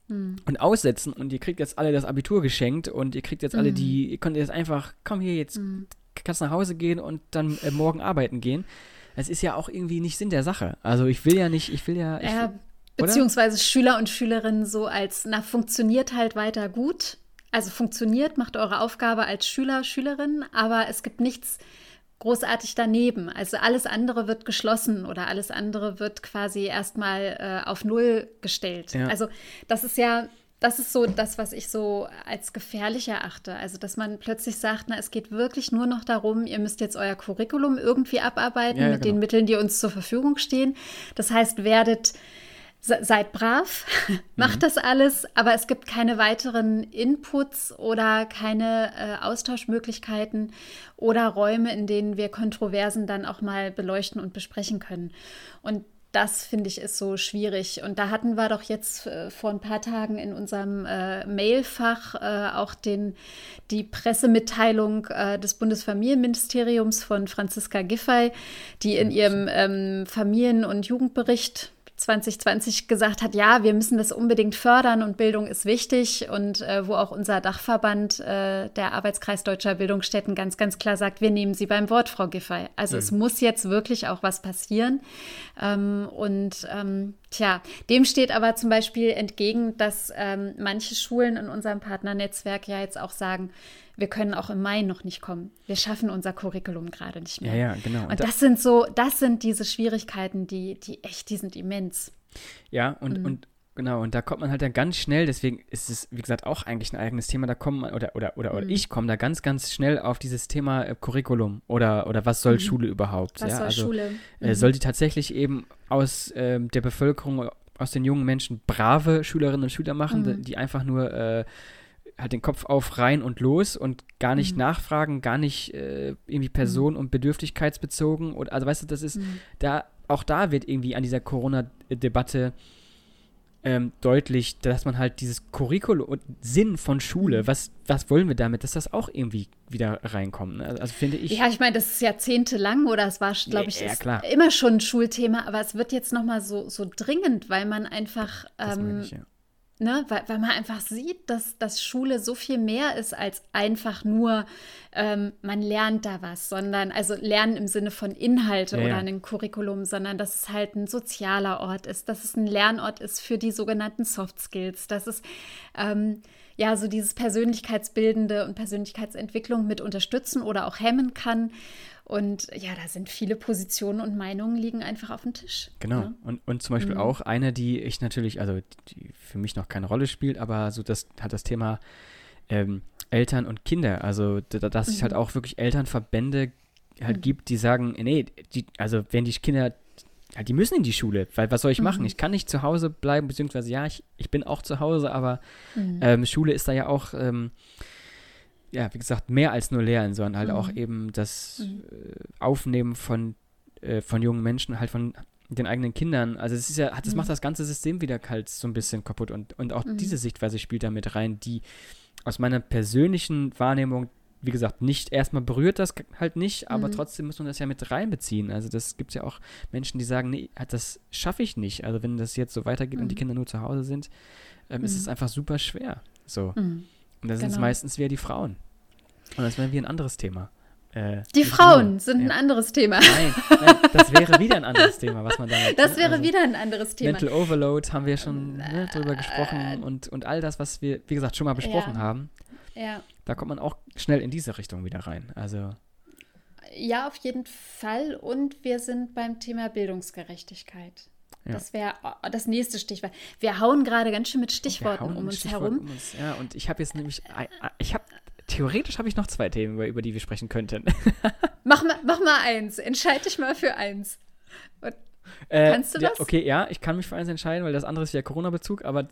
mhm. und aussetzen und ihr kriegt jetzt alle das Abitur geschenkt und ihr kriegt jetzt alle die, mhm. ihr könnt jetzt einfach, komm hier, jetzt mhm. kannst nach Hause gehen und dann äh, morgen arbeiten gehen. Das ist ja auch irgendwie nicht Sinn der Sache. Also ich will ja nicht, ich will ja. Ich, ja, Beziehungsweise Schüler und Schülerinnen so als, na, funktioniert halt weiter gut. Also funktioniert, macht eure Aufgabe als Schüler, Schülerin, aber es gibt nichts großartig daneben. Also alles andere wird geschlossen oder alles andere wird quasi erstmal äh, auf Null gestellt. Ja. Also das ist ja, das ist so das, was ich so als gefährlich erachte. Also, dass man plötzlich sagt, na, es geht wirklich nur noch darum, ihr müsst jetzt euer Curriculum irgendwie abarbeiten ja, ja, mit genau. den Mitteln, die uns zur Verfügung stehen. Das heißt, werdet seid brav, macht mhm. das alles, aber es gibt keine weiteren Inputs oder keine äh, Austauschmöglichkeiten oder Räume, in denen wir Kontroversen dann auch mal beleuchten und besprechen können. Und das finde ich ist so schwierig. Und da hatten wir doch jetzt äh, vor ein paar Tagen in unserem äh, Mailfach äh, auch den, die Pressemitteilung äh, des Bundesfamilienministeriums von Franziska Giffey, die in ihrem ähm, Familien- und Jugendbericht 2020 gesagt hat, ja, wir müssen das unbedingt fördern und Bildung ist wichtig und äh, wo auch unser Dachverband, äh, der Arbeitskreis Deutscher Bildungsstätten, ganz, ganz klar sagt, wir nehmen Sie beim Wort, Frau Giffey. Also mhm. es muss jetzt wirklich auch was passieren. Ähm, und ähm, tja, dem steht aber zum Beispiel entgegen, dass ähm, manche Schulen in unserem Partnernetzwerk ja jetzt auch sagen, wir können auch im Mai noch nicht kommen. Wir schaffen unser Curriculum gerade nicht mehr. Ja, ja, genau. Und, und das sind so, das sind diese Schwierigkeiten, die, die echt, die sind immens. Ja, und, mhm. und genau, und da kommt man halt dann ganz schnell, deswegen ist es, wie gesagt, auch eigentlich ein eigenes Thema, da kommt man, oder, oder, oder, mhm. oder ich komme da ganz, ganz schnell auf dieses Thema äh, Curriculum oder, oder was soll mhm. Schule überhaupt? Was ja, soll also, Schule? Äh, soll die tatsächlich eben aus äh, der Bevölkerung, aus den jungen Menschen brave Schülerinnen und Schüler machen, mhm. die einfach nur äh, halt den Kopf auf rein und los und gar nicht mhm. nachfragen, gar nicht äh, irgendwie person- mhm. und bedürftigkeitsbezogen. Und, also weißt du, das ist, mhm. da, auch da wird irgendwie an dieser Corona-Debatte ähm, deutlich, dass man halt dieses Curriculum und Sinn von Schule, mhm. was, was wollen wir damit, dass das auch irgendwie wieder reinkommt. Ne? Also finde ich. Ja, ich meine, das ist jahrzehntelang oder es war, glaube ich, ja, immer schon ein Schulthema, aber es wird jetzt nochmal so, so dringend, weil man einfach ähm, ich, ja. Ne, weil, weil man einfach sieht, dass, dass Schule so viel mehr ist als einfach nur, ähm, man lernt da was, sondern, also Lernen im Sinne von Inhalte ja, oder ja. einem Curriculum, sondern dass es halt ein sozialer Ort ist, dass es ein Lernort ist für die sogenannten Soft Skills, dass es ähm, ja so dieses Persönlichkeitsbildende und Persönlichkeitsentwicklung mit unterstützen oder auch hemmen kann. Und ja, da sind viele Positionen und Meinungen liegen einfach auf dem Tisch. Genau. Ja? Und, und zum Beispiel mhm. auch eine, die ich natürlich, also die für mich noch keine Rolle spielt, aber so das hat das Thema ähm, Eltern und Kinder. Also, dass sich halt mhm. auch wirklich Elternverbände halt mhm. gibt, die sagen, nee, die, also wenn die Kinder, die müssen in die Schule, weil was soll ich mhm. machen? Ich kann nicht zu Hause bleiben, beziehungsweise ja, ich, ich bin auch zu Hause, aber mhm. ähm, Schule ist da ja auch, ähm, ja, wie gesagt, mehr als nur Lernen, sondern halt auch mhm. eben das mhm. äh, Aufnehmen von, äh, von jungen Menschen, halt von den eigenen Kindern. Also es ist ja, das macht das ganze System wieder kalt so ein bisschen kaputt und, und auch diese Sichtweise spielt da mit rein, die aus meiner persönlichen Wahrnehmung wie gesagt, nicht erstmal berührt das halt nicht, aber mhm. trotzdem muss man das ja mit reinbeziehen. Also das gibt es ja auch Menschen, die sagen, nee, das schaffe ich nicht. Also wenn das jetzt so weitergeht mhm. und die mhm. Kinder nur zu Hause sind, ähm, mhm. ist es mhm. einfach super schwer. So. Mhm. Und da sind es genau. meistens wieder die Frauen. Und das wäre wie ein anderes Thema. Äh, die Frauen nur. sind ja. ein anderes Thema. Nein, nein, das wäre wieder ein anderes Thema, was man damit. Das wäre also, wieder ein anderes Thema. Mental Overload haben wir schon ne, drüber gesprochen äh, und, und all das, was wir, wie gesagt, schon mal besprochen ja. haben. Ja. Da kommt man auch schnell in diese Richtung wieder rein. Also. Ja, auf jeden Fall. Und wir sind beim Thema Bildungsgerechtigkeit. Ja. Das wäre oh, das nächste Stichwort. Wir hauen gerade ganz schön mit Stichworten um uns herum. Um uns, ja, und ich habe jetzt nämlich, ich habe theoretisch habe ich noch zwei Themen, über, über die wir sprechen könnten. mach, mal, mach mal eins. Entscheide dich mal für eins. Äh, Kannst du das? okay, ja, ich kann mich für eins entscheiden, weil das andere ist ja Corona-Bezug, aber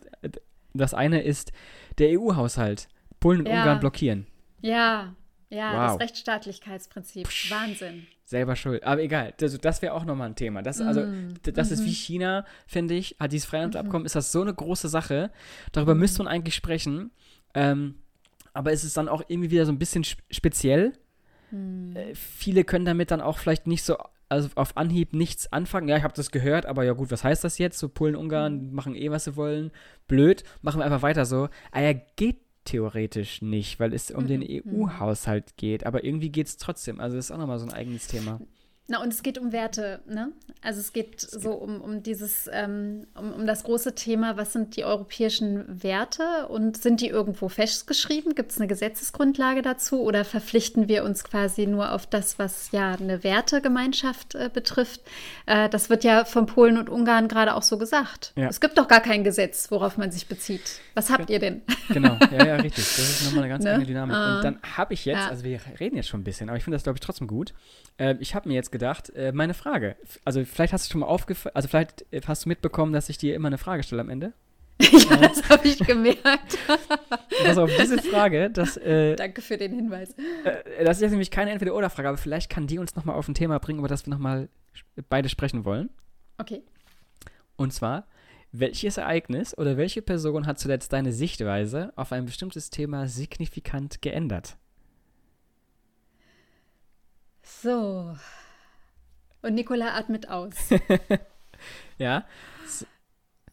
das eine ist der EU-Haushalt. Polen und ja. Ungarn blockieren. Ja, ja, wow. das Rechtsstaatlichkeitsprinzip. Psch, Wahnsinn. Selber schuld. Aber egal, also das wäre auch nochmal ein Thema. Das, also, mm. das ist wie mhm. China, finde ich, hat dieses Freihandelsabkommen, mm. ist das so eine große Sache. Darüber mm. müsste man eigentlich sprechen. Ähm, aber es ist dann auch irgendwie wieder so ein bisschen speziell. Mhm. Äh, viele können damit dann auch vielleicht nicht so also auf Anhieb nichts anfangen. Ja, ich habe das gehört, aber ja gut, was heißt das jetzt? So Polen, Ungarn mhm. machen eh, was sie wollen. Blöd, machen wir einfach weiter so. Ah ja, geht theoretisch nicht, weil es um mhm. den EU-Haushalt geht. Aber irgendwie geht es trotzdem. Also das ist auch nochmal so ein eigenes Thema. Na, und es geht um Werte, ne? Also es geht so um, um dieses, ähm, um, um das große Thema, was sind die europäischen Werte und sind die irgendwo festgeschrieben? Gibt es eine Gesetzesgrundlage dazu oder verpflichten wir uns quasi nur auf das, was ja eine Wertegemeinschaft äh, betrifft? Äh, das wird ja von Polen und Ungarn gerade auch so gesagt. Ja. Es gibt doch gar kein Gesetz, worauf man sich bezieht. Was habt ja. ihr denn? Genau, ja, ja, richtig. Das ist nochmal eine ganz ne? eigene Dynamik. Uh, und dann habe ich jetzt, ja. also wir reden jetzt schon ein bisschen, aber ich finde das, glaube ich, trotzdem gut. Äh, ich habe mir jetzt gedacht, äh, meine Frage. Also vielleicht hast du schon mal aufgefallen, also vielleicht äh, hast du mitbekommen, dass ich dir immer eine Frage stelle am Ende. ja, das habe ich gemerkt. also auf diese Frage, dass. Äh, Danke für den Hinweis. Äh, das ist jetzt nämlich keine Entweder-Oder-Frage, aber vielleicht kann die uns nochmal auf ein Thema bringen, über das wir nochmal beide sprechen wollen. Okay. Und zwar, welches Ereignis oder welche Person hat zuletzt deine Sichtweise auf ein bestimmtes Thema signifikant geändert? So. Und Nicola atmet aus. ja.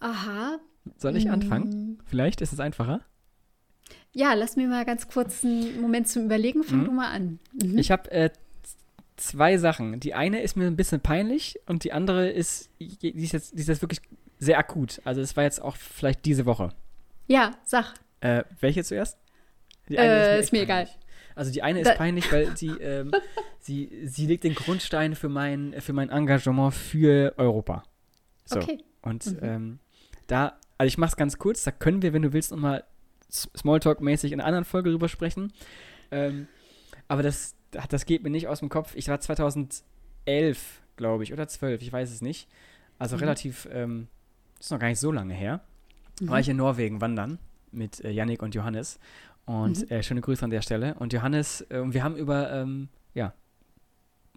Aha. Soll ich anfangen? Mm. Vielleicht ist es einfacher. Ja, lass mir mal ganz kurz einen Moment zum Überlegen. Fang mhm. du mal an. Mhm. Ich habe äh, zwei Sachen. Die eine ist mir ein bisschen peinlich und die andere ist, die ist, jetzt, die ist jetzt wirklich sehr akut. Also es war jetzt auch vielleicht diese Woche. Ja, sag. Äh, welche zuerst? Die eine äh, ist mir, ist mir egal. Also die eine ist da peinlich, weil sie, ähm, sie, sie legt den Grundstein für mein, für mein Engagement für Europa. So. Okay. Und mhm. ähm, da, also ich mach's ganz kurz, da können wir, wenn du willst, nochmal Smalltalk-mäßig in einer anderen Folge drüber sprechen. Ähm, aber das, das geht mir nicht aus dem Kopf. Ich war 2011, glaube ich, oder 12, ich weiß es nicht. Also mhm. relativ, ähm, ist noch gar nicht so lange her. Mhm. War ich in Norwegen wandern mit äh, Yannick und Johannes. Und mhm. äh, schöne Grüße an der Stelle. Und Johannes, äh, wir haben über, ähm, ja,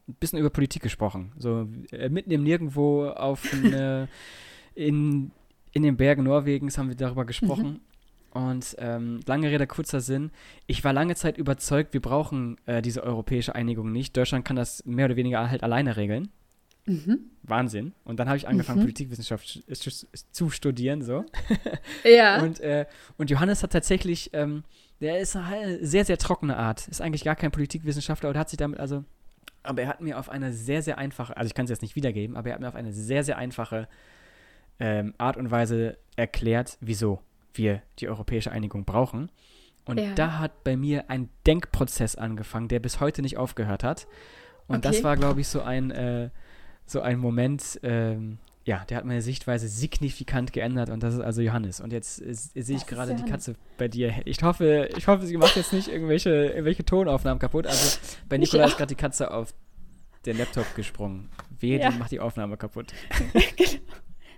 ein bisschen über Politik gesprochen. So äh, mitten im Nirgendwo auf eine, in, in den Bergen Norwegens haben wir darüber gesprochen. Mhm. Und ähm, lange Rede, kurzer Sinn. Ich war lange Zeit überzeugt, wir brauchen äh, diese europäische Einigung nicht. Deutschland kann das mehr oder weniger halt alleine regeln. Mhm. Wahnsinn. Und dann habe ich angefangen, mhm. Politikwissenschaft zu studieren, so. Ja. und, äh, und Johannes hat tatsächlich ähm, der ist eine sehr, sehr trockene Art. Ist eigentlich gar kein Politikwissenschaftler und hat sich damit, also, aber er hat mir auf eine sehr, sehr einfache, also ich kann es jetzt nicht wiedergeben, aber er hat mir auf eine sehr, sehr einfache ähm, Art und Weise erklärt, wieso wir die europäische Einigung brauchen. Und ja. da hat bei mir ein Denkprozess angefangen, der bis heute nicht aufgehört hat. Und okay. das war, glaube ich, so ein, äh, so ein Moment, ähm, ja, der hat meine Sichtweise signifikant geändert und das ist also Johannes. Und jetzt äh, sehe ich gerade die Katze bei dir. Ich hoffe, ich hoffe, sie macht jetzt nicht irgendwelche, irgendwelche Tonaufnahmen kaputt. Also bei Nikola ist gerade die Katze auf der Laptop gesprungen. Wehe, ja. macht die Aufnahme kaputt. genau.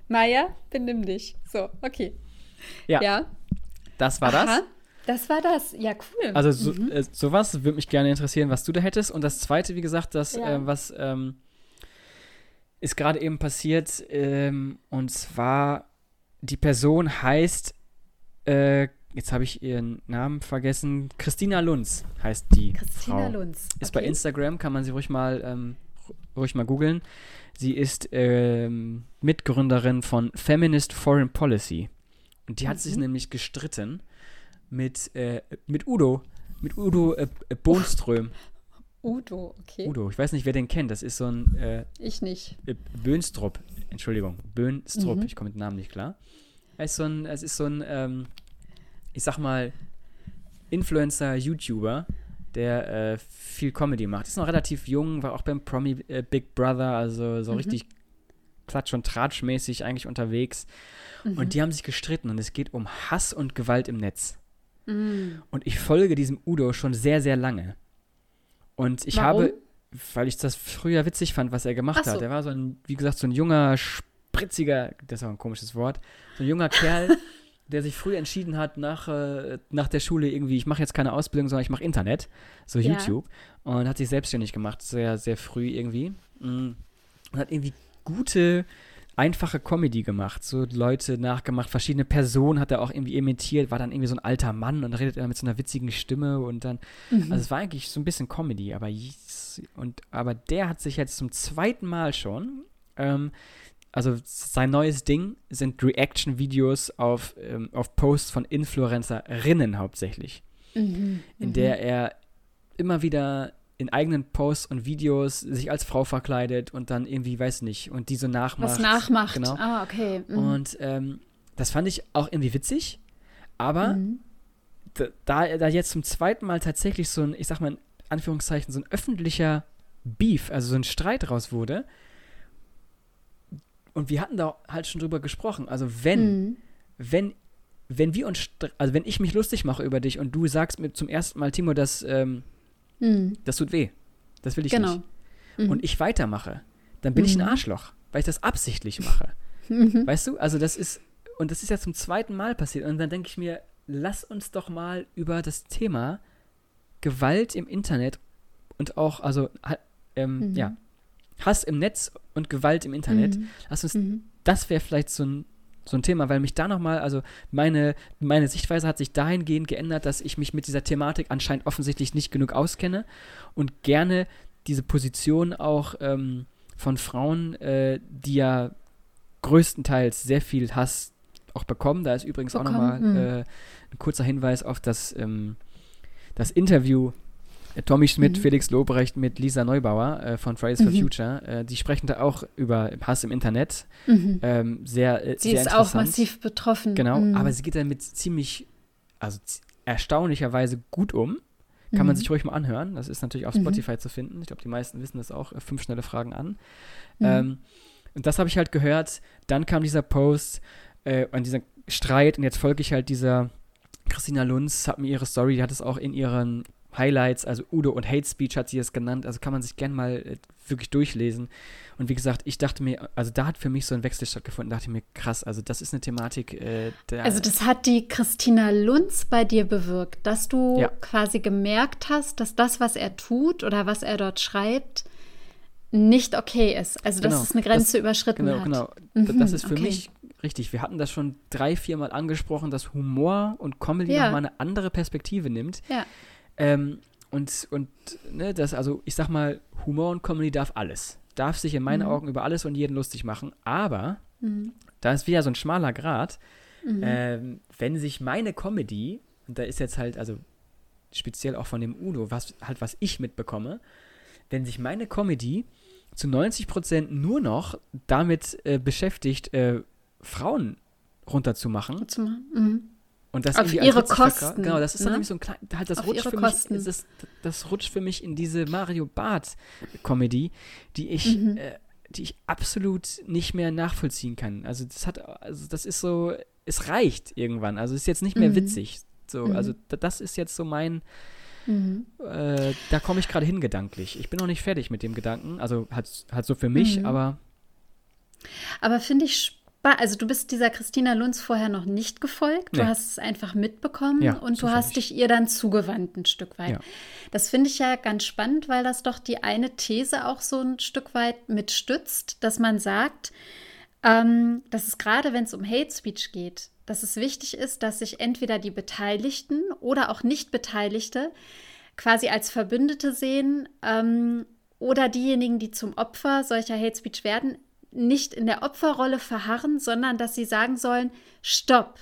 Maja, benimm dich. So, okay. Ja. ja. Das war Aha. das. Das war das. Ja, cool. Also so, mhm. äh, sowas würde mich gerne interessieren, was du da hättest. Und das Zweite, wie gesagt, das, ja. äh, was ähm, ist gerade eben passiert. Ähm, und zwar, die Person heißt, äh, jetzt habe ich ihren Namen vergessen, Christina Lunz heißt die Christina Frau. Lunz. Okay. Ist bei Instagram, kann man sie ruhig mal, ähm, ruhig mal googeln. Sie ist ähm, Mitgründerin von Feminist Foreign Policy. Und die mhm. hat sich mhm. nämlich gestritten mit, äh, mit Udo, mit Udo äh, äh Bohnström. Udo, okay. Udo, ich weiß nicht, wer den kennt. Das ist so ein. Äh, ich nicht. Äh, Böhnstrup, Entschuldigung, Böhnstrup, mhm. ich komme mit dem Namen nicht klar. Er ist so ein, es ist so ein, ähm, ich sag mal, Influencer, YouTuber, der äh, viel Comedy macht. Ist noch relativ jung, war auch beim Promi äh, Big Brother, also so mhm. richtig klatsch- und tratschmäßig eigentlich unterwegs. Mhm. Und die haben sich gestritten und es geht um Hass und Gewalt im Netz. Mhm. Und ich folge diesem Udo schon sehr, sehr lange. Und ich Warum? habe, weil ich das früher witzig fand, was er gemacht so. hat. Er war so ein, wie gesagt, so ein junger, spritziger, das ist auch ein komisches Wort, so ein junger Kerl, der sich früh entschieden hat, nach, äh, nach der Schule irgendwie, ich mache jetzt keine Ausbildung, sondern ich mache Internet, so ja. YouTube. Und hat sich selbstständig gemacht, sehr, sehr früh irgendwie. Mm. Und hat irgendwie gute einfache Comedy gemacht, so Leute nachgemacht, verschiedene Personen hat er auch irgendwie imitiert, war dann irgendwie so ein alter Mann und redet er mit so einer witzigen Stimme und dann, mhm. also es war eigentlich so ein bisschen Comedy, aber und aber der hat sich jetzt zum zweiten Mal schon, ähm, also sein neues Ding sind Reaction-Videos auf, ähm, auf Posts von Influencerinnen hauptsächlich, mhm. in der mhm. er immer wieder in eigenen Posts und Videos sich als Frau verkleidet und dann irgendwie, weiß nicht, und diese so nachmacht. Was nachmacht. Genau. Ah, okay. Mhm. Und ähm, das fand ich auch irgendwie witzig, aber mhm. da, da jetzt zum zweiten Mal tatsächlich so ein, ich sag mal in Anführungszeichen, so ein öffentlicher Beef, also so ein Streit raus wurde, und wir hatten da halt schon drüber gesprochen, also wenn, mhm. wenn wenn wir uns, also wenn ich mich lustig mache über dich und du sagst mir zum ersten Mal, Timo, dass ähm, Mhm. Das tut weh. Das will ich genau. nicht. Mhm. Und ich weitermache, dann bin mhm. ich ein mhm. Arschloch, weil ich das absichtlich mache. Mhm. Weißt du? Also das ist, und das ist ja zum zweiten Mal passiert. Und dann denke ich mir, lass uns doch mal über das Thema Gewalt im Internet und auch, also, ähm, ja, mhm. Hass im Netz und Gewalt im Internet, lass uns, das wäre vielleicht so ein so ein Thema, weil mich da nochmal, also meine, meine Sichtweise hat sich dahingehend geändert, dass ich mich mit dieser Thematik anscheinend offensichtlich nicht genug auskenne und gerne diese Position auch ähm, von Frauen, äh, die ja größtenteils sehr viel Hass auch bekommen. Da ist übrigens bekommen. auch nochmal hm. äh, ein kurzer Hinweis auf das, ähm, das Interview Tommy Schmidt, mhm. Felix Lobrecht mit Lisa Neubauer äh, von Fridays mhm. for Future. Äh, die sprechen da auch über Hass im Internet. Mhm. Ähm, sehr, äh, sie sehr ist auch massiv betroffen. Genau, mhm. aber sie geht damit ziemlich, also erstaunlicherweise gut um. Kann man mhm. sich ruhig mal anhören. Das ist natürlich auf mhm. Spotify zu finden. Ich glaube, die meisten wissen das auch. Äh, fünf schnelle Fragen an. Ähm, und das habe ich halt gehört. Dann kam dieser Post äh, und dieser Streit und jetzt folge ich halt dieser Christina Lunz, hat mir ihre Story, die hat es auch in ihren Highlights, also Udo und Hate Speech hat sie es genannt, also kann man sich gern mal äh, wirklich durchlesen. Und wie gesagt, ich dachte mir, also da hat für mich so ein Wechsel stattgefunden, dachte ich mir, krass, also das ist eine Thematik. Äh, also das hat die Christina Lunz bei dir bewirkt, dass du ja. quasi gemerkt hast, dass das, was er tut oder was er dort schreibt, nicht okay ist. Also dass genau, es eine Grenze das, überschritten genau, hat. Genau, genau. Mhm, das ist für okay. mich richtig. Wir hatten das schon drei, vier Mal angesprochen, dass Humor und Comedy ja. nochmal eine andere Perspektive nimmt. Ja. Ähm, und, und ne, das, also ich sag mal, Humor und Comedy darf alles. Darf sich in meinen mhm. Augen über alles und jeden lustig machen. Aber mhm. da ist wieder so ein schmaler Grad. Mhm. Ähm, wenn sich meine Comedy, und da ist jetzt halt, also speziell auch von dem Uno, was halt was ich mitbekomme, wenn sich meine Comedy zu 90% nur noch damit äh, beschäftigt, äh, Frauen runterzumachen. Mhm. Und das auf ihre Kosten. Genau, das ist dann ne? nämlich so ein klein, halt das auf rutscht für Kosten. mich, das, das rutscht für mich in diese Mario Bart Comedy, die ich, mhm. äh, die ich absolut nicht mehr nachvollziehen kann. Also das hat, also das ist so, es reicht irgendwann. Also es ist jetzt nicht mehr mhm. witzig. So, mhm. also das ist jetzt so mein, Mhm. Äh, da komme ich gerade hin gedanklich. Ich bin noch nicht fertig mit dem Gedanken. Also halt, halt so für mich, mhm. aber. Aber finde ich spannend also du bist dieser Christina Lunz vorher noch nicht gefolgt, du nee. hast es einfach mitbekommen ja, und du hast dich ihr dann zugewandt ein Stück weit. Ja. Das finde ich ja ganz spannend, weil das doch die eine These auch so ein Stück weit mitstützt, dass man sagt, ähm, dass es gerade, wenn es um Hate Speech geht, dass es wichtig ist, dass sich entweder die Beteiligten oder auch Nicht-Beteiligte quasi als Verbündete sehen ähm, oder diejenigen, die zum Opfer solcher Hate Speech werden, nicht in der Opferrolle verharren, sondern dass sie sagen sollen, stopp,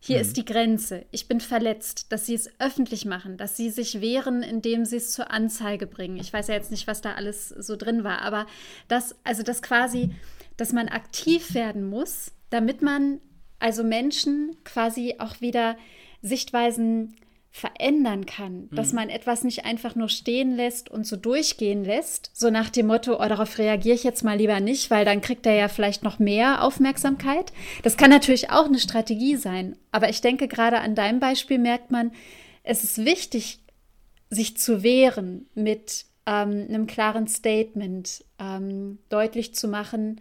hier mhm. ist die Grenze, ich bin verletzt, dass sie es öffentlich machen, dass sie sich wehren, indem sie es zur Anzeige bringen. Ich weiß ja jetzt nicht, was da alles so drin war, aber das, also das quasi, dass man aktiv werden muss, damit man also Menschen quasi auch wieder Sichtweisen verändern kann, mhm. dass man etwas nicht einfach nur stehen lässt und so durchgehen lässt, so nach dem Motto, oh, darauf reagiere ich jetzt mal lieber nicht, weil dann kriegt er ja vielleicht noch mehr Aufmerksamkeit. Das kann natürlich auch eine Strategie sein, aber ich denke, gerade an deinem Beispiel merkt man, es ist wichtig, sich zu wehren mit ähm, einem klaren Statement, ähm, deutlich zu machen,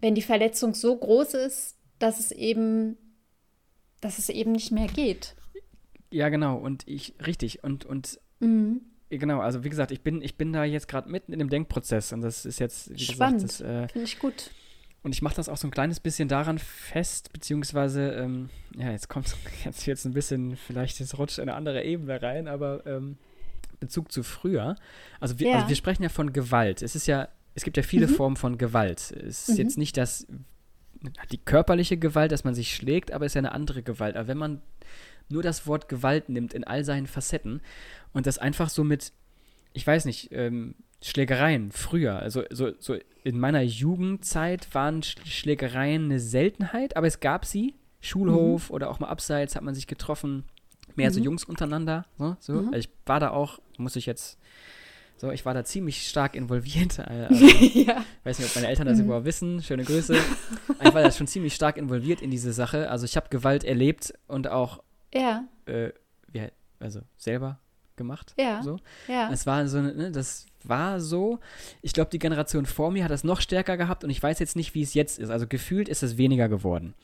wenn die Verletzung so groß ist, dass es eben dass es eben nicht mehr geht. Ja, genau. Und ich, richtig. Und, und mhm. genau, also wie gesagt, ich bin, ich bin da jetzt gerade mitten in dem Denkprozess und das ist jetzt, wie Spannend. gesagt, äh, finde ich gut. Und ich mache das auch so ein kleines bisschen daran fest, beziehungsweise, ähm, ja, jetzt kommt jetzt, jetzt ein bisschen, vielleicht es rutscht eine andere Ebene rein, aber ähm, Bezug zu früher. Also wir, ja. also wir sprechen ja von Gewalt. Es ist ja, es gibt ja viele mhm. Formen von Gewalt. Es ist mhm. jetzt nicht das, die körperliche Gewalt, dass man sich schlägt, aber es ist ja eine andere Gewalt. Aber wenn man nur das Wort Gewalt nimmt in all seinen Facetten und das einfach so mit, ich weiß nicht, ähm, Schlägereien früher, also so, so in meiner Jugendzeit waren Schlägereien eine Seltenheit, aber es gab sie. Schulhof mhm. oder auch mal abseits hat man sich getroffen, mehr mhm. so Jungs untereinander. So, so. Mhm. Also ich war da auch, muss ich jetzt so, ich war da ziemlich stark involviert. Äh, also, ja. weiß nicht, ob meine Eltern das mhm. überhaupt wissen. Schöne Grüße. ich war da schon ziemlich stark involviert in diese Sache. Also ich habe Gewalt erlebt und auch ja. Äh, wie, also selber gemacht. Ja. So. ja. Es war so, ne, das war so. Ich glaube, die Generation vor mir hat das noch stärker gehabt und ich weiß jetzt nicht, wie es jetzt ist. Also gefühlt ist es weniger geworden.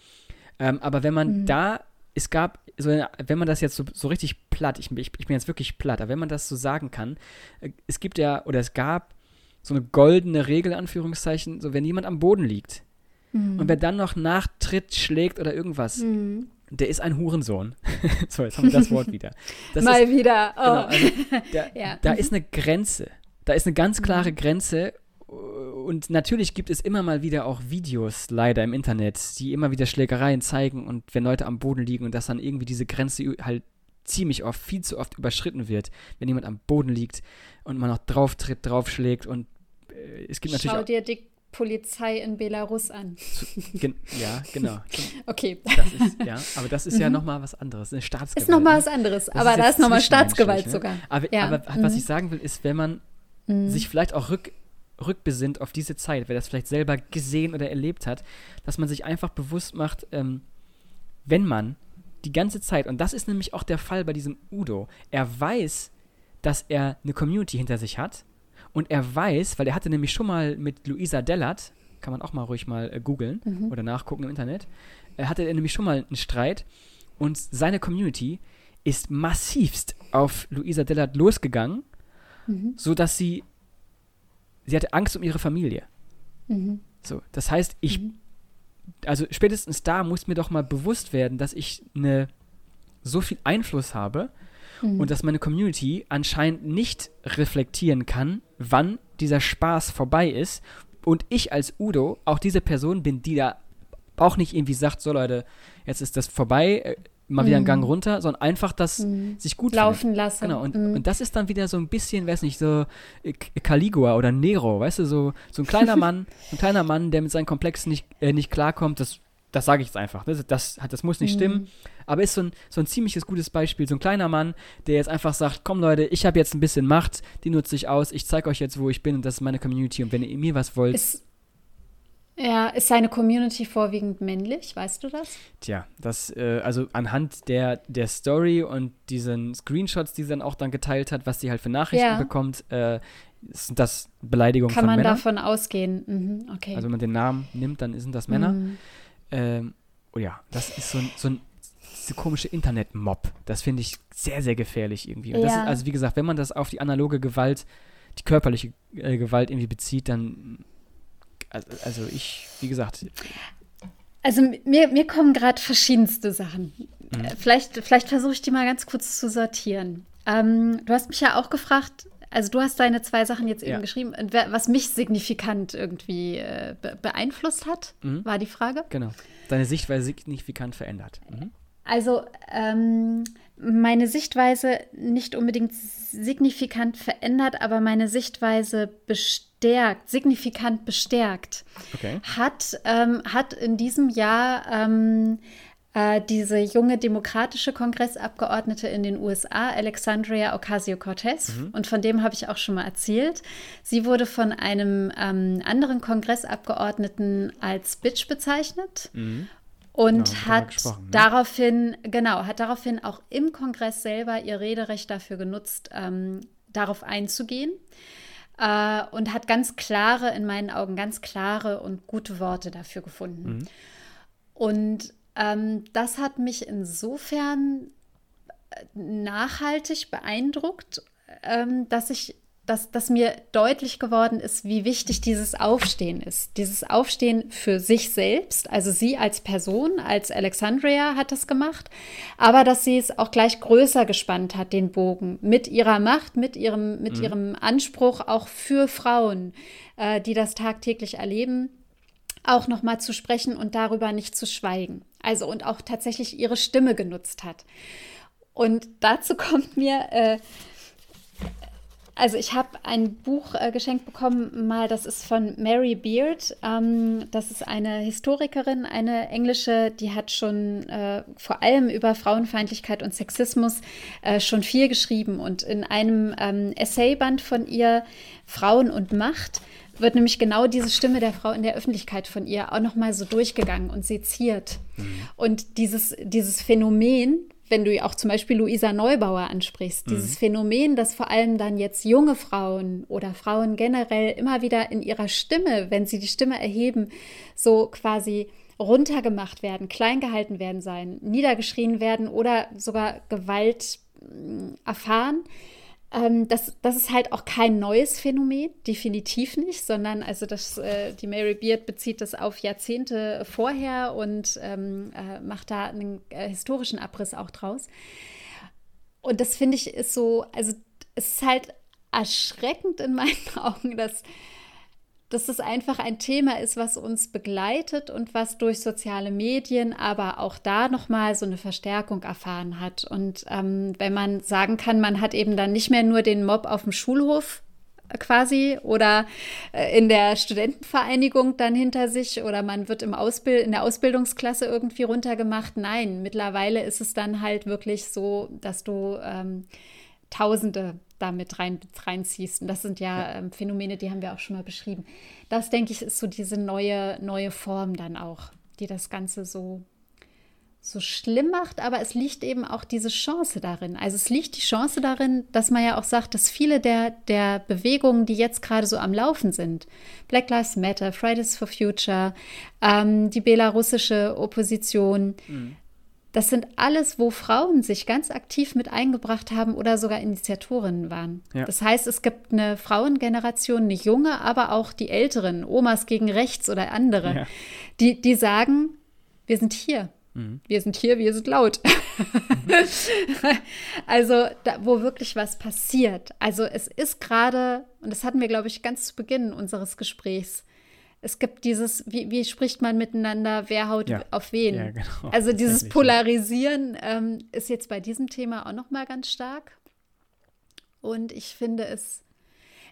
Ähm, aber wenn man mhm. da, es gab, so, wenn man das jetzt so, so richtig platt, ich, ich, ich bin jetzt wirklich platt, aber wenn man das so sagen kann, äh, es gibt ja, oder es gab so eine goldene Regel, Anführungszeichen, so wenn jemand am Boden liegt mhm. und wer dann noch nachtritt, schlägt oder irgendwas, mhm der ist ein Hurensohn. so, jetzt haben wir das Wort wieder. Das Mal ist, wieder. Oh. Genau, also, da, ja. da ist eine Grenze. Da ist eine ganz mhm. klare Grenze. Und natürlich gibt es immer mal wieder auch Videos leider im Internet, die immer wieder Schlägereien zeigen und wenn Leute am Boden liegen und dass dann irgendwie diese Grenze halt ziemlich oft, viel zu oft überschritten wird, wenn jemand am Boden liegt und man noch drauf tritt, draufschlägt und äh, es gibt natürlich. Schau dir die Polizei in Belarus an. Gen ja, genau. okay. Das ist, ja, aber das ist ja mhm. nochmal was anderes, eine Staatsgewalt. Ist nochmal was anderes, das aber ist da ist nochmal Staatsgewalt ne? sogar. Aber, ja. aber mhm. was ich sagen will, ist, wenn man mhm. sich vielleicht auch rück, rückbesinnt auf diese Zeit, wer das vielleicht selber gesehen oder erlebt hat, dass man sich einfach bewusst macht, ähm, wenn man die ganze Zeit, und das ist nämlich auch der Fall bei diesem Udo, er weiß, dass er eine Community hinter sich hat, und er weiß, weil er hatte nämlich schon mal mit Luisa Dellert, kann man auch mal ruhig mal äh, googeln mhm. oder nachgucken im Internet, äh, hatte er nämlich schon mal einen Streit und seine Community ist massivst auf Luisa Dellert losgegangen, mhm. sodass sie, sie hatte Angst um ihre Familie. Mhm. So, das heißt, ich, mhm. also spätestens da muss mir doch mal bewusst werden, dass ich eine, so viel Einfluss habe, mhm. und dass meine Community anscheinend nicht reflektieren kann, wann dieser Spaß vorbei ist und ich als Udo auch diese Person bin, die da auch nicht irgendwie sagt, so Leute, jetzt ist das vorbei, äh, mal wieder einen Gang mhm. runter, sondern einfach das mhm. sich gut laufen lassen. Genau, und, mhm. und das ist dann wieder so ein bisschen, weiß nicht, so äh, Caligula oder Nero, weißt du, so, so ein kleiner Mann, ein kleiner Mann, der mit seinen Komplexen nicht, äh, nicht klarkommt, das das sage ich jetzt einfach. Das, das, das muss nicht mhm. stimmen. Aber ist so ein, so ein ziemliches gutes Beispiel. So ein kleiner Mann, der jetzt einfach sagt: Komm, Leute, ich habe jetzt ein bisschen Macht, die nutze ich aus. Ich zeige euch jetzt, wo ich bin und das ist meine Community. Und wenn ihr mir was wollt. Ist, Ja, ist seine Community vorwiegend männlich, weißt du das? Tja, das, äh, also anhand der, der Story und diesen Screenshots, die sie dann auch dann geteilt hat, was sie halt für Nachrichten ja. bekommt, äh, sind das Beleidigungen Kann von Männern. Kann man davon ausgehen, mhm, okay. Also wenn man den Namen nimmt, dann sind das Männer. Mhm. Ähm, oh ja, das ist so ein, so ein diese komische Internet-Mob. Das finde ich sehr, sehr gefährlich irgendwie. Ja. Ist, also wie gesagt, wenn man das auf die analoge Gewalt, die körperliche äh, Gewalt irgendwie bezieht, dann also ich, wie gesagt. Also mir, mir kommen gerade verschiedenste Sachen. Mhm. Vielleicht, vielleicht versuche ich die mal ganz kurz zu sortieren. Ähm, du hast mich ja auch gefragt, also du hast deine zwei Sachen jetzt eben ja. geschrieben, was mich signifikant irgendwie äh, beeinflusst hat, mhm. war die Frage. Genau. Deine Sichtweise signifikant verändert. Mhm. Also ähm, meine Sichtweise nicht unbedingt signifikant verändert, aber meine Sichtweise bestärkt, signifikant bestärkt. Okay. Hat, ähm, hat in diesem Jahr ähm, äh, diese junge demokratische Kongressabgeordnete in den USA, Alexandria Ocasio-Cortez, mhm. und von dem habe ich auch schon mal erzählt. Sie wurde von einem ähm, anderen Kongressabgeordneten als Bitch bezeichnet. Mhm und genau, hat ne? daraufhin, genau, hat daraufhin auch im Kongress selber ihr Rederecht dafür genutzt, ähm, darauf einzugehen. Äh, und hat ganz klare, in meinen Augen, ganz klare und gute Worte dafür gefunden. Mhm. Und ähm, das hat mich insofern äh, nachhaltig beeindruckt, ähm, dass ich dass, dass mir deutlich geworden ist, wie wichtig dieses Aufstehen ist. Dieses Aufstehen für sich selbst, also sie als Person, als Alexandria hat das gemacht, aber dass sie es auch gleich größer gespannt hat, den Bogen, mit ihrer Macht, mit ihrem, mit mhm. ihrem Anspruch auch für Frauen, äh, die das tagtäglich erleben, auch nochmal zu sprechen und darüber nicht zu schweigen. Also und auch tatsächlich ihre Stimme genutzt hat. Und dazu kommt mir äh, also ich habe ein Buch äh, geschenkt bekommen, mal, das ist von Mary Beard. Ähm, das ist eine Historikerin, eine englische, die hat schon äh, vor allem über Frauenfeindlichkeit und Sexismus äh, schon viel geschrieben. Und in einem ähm, Essayband von ihr, Frauen und Macht, wird nämlich genau diese Stimme der Frau in der Öffentlichkeit von ihr auch nochmal so durchgegangen und seziert. Mhm. Und dieses, dieses Phänomen, wenn du auch zum Beispiel Luisa Neubauer ansprichst, dieses mhm. Phänomen, dass vor allem dann jetzt junge Frauen oder Frauen generell immer wieder in ihrer Stimme, wenn sie die Stimme erheben, so quasi runtergemacht werden, klein gehalten werden sein, niedergeschrien werden oder sogar Gewalt mm, erfahren ähm, das, das ist halt auch kein neues Phänomen, definitiv nicht, sondern also das, äh, die Mary Beard bezieht das auf Jahrzehnte vorher und ähm, äh, macht da einen äh, historischen Abriss auch draus. Und das finde ich ist so, also es ist halt erschreckend in meinen Augen, dass dass es einfach ein Thema ist, was uns begleitet und was durch soziale Medien, aber auch da nochmal so eine Verstärkung erfahren hat. Und ähm, wenn man sagen kann, man hat eben dann nicht mehr nur den Mob auf dem Schulhof quasi oder äh, in der Studentenvereinigung dann hinter sich oder man wird im Ausbild in der Ausbildungsklasse irgendwie runtergemacht. Nein, mittlerweile ist es dann halt wirklich so, dass du ähm, Tausende damit rein, reinziehst. Und das sind ja. Ähm, Phänomene, die haben wir auch schon mal beschrieben. Das, denke ich, ist so diese neue, neue Form dann auch, die das Ganze so, so schlimm macht. Aber es liegt eben auch diese Chance darin. Also es liegt die Chance darin, dass man ja auch sagt, dass viele der, der Bewegungen, die jetzt gerade so am Laufen sind, Black Lives Matter, Fridays for Future, ähm, die belarussische Opposition, mhm das sind alles, wo Frauen sich ganz aktiv mit eingebracht haben oder sogar Initiatorinnen waren. Ja. Das heißt, es gibt eine Frauengeneration, eine junge, aber auch die älteren, Omas gegen rechts oder andere, ja. die, die sagen, wir sind hier. Mhm. Wir sind hier, wir sind laut. Mhm. also, da, wo wirklich was passiert. Also, es ist gerade, und das hatten wir, glaube ich, ganz zu Beginn unseres Gesprächs, es gibt dieses, wie, wie spricht man miteinander, wer haut ja. auf wen. Ja, genau. Also dieses Polarisieren ähm, ist jetzt bei diesem Thema auch noch mal ganz stark. Und ich finde es,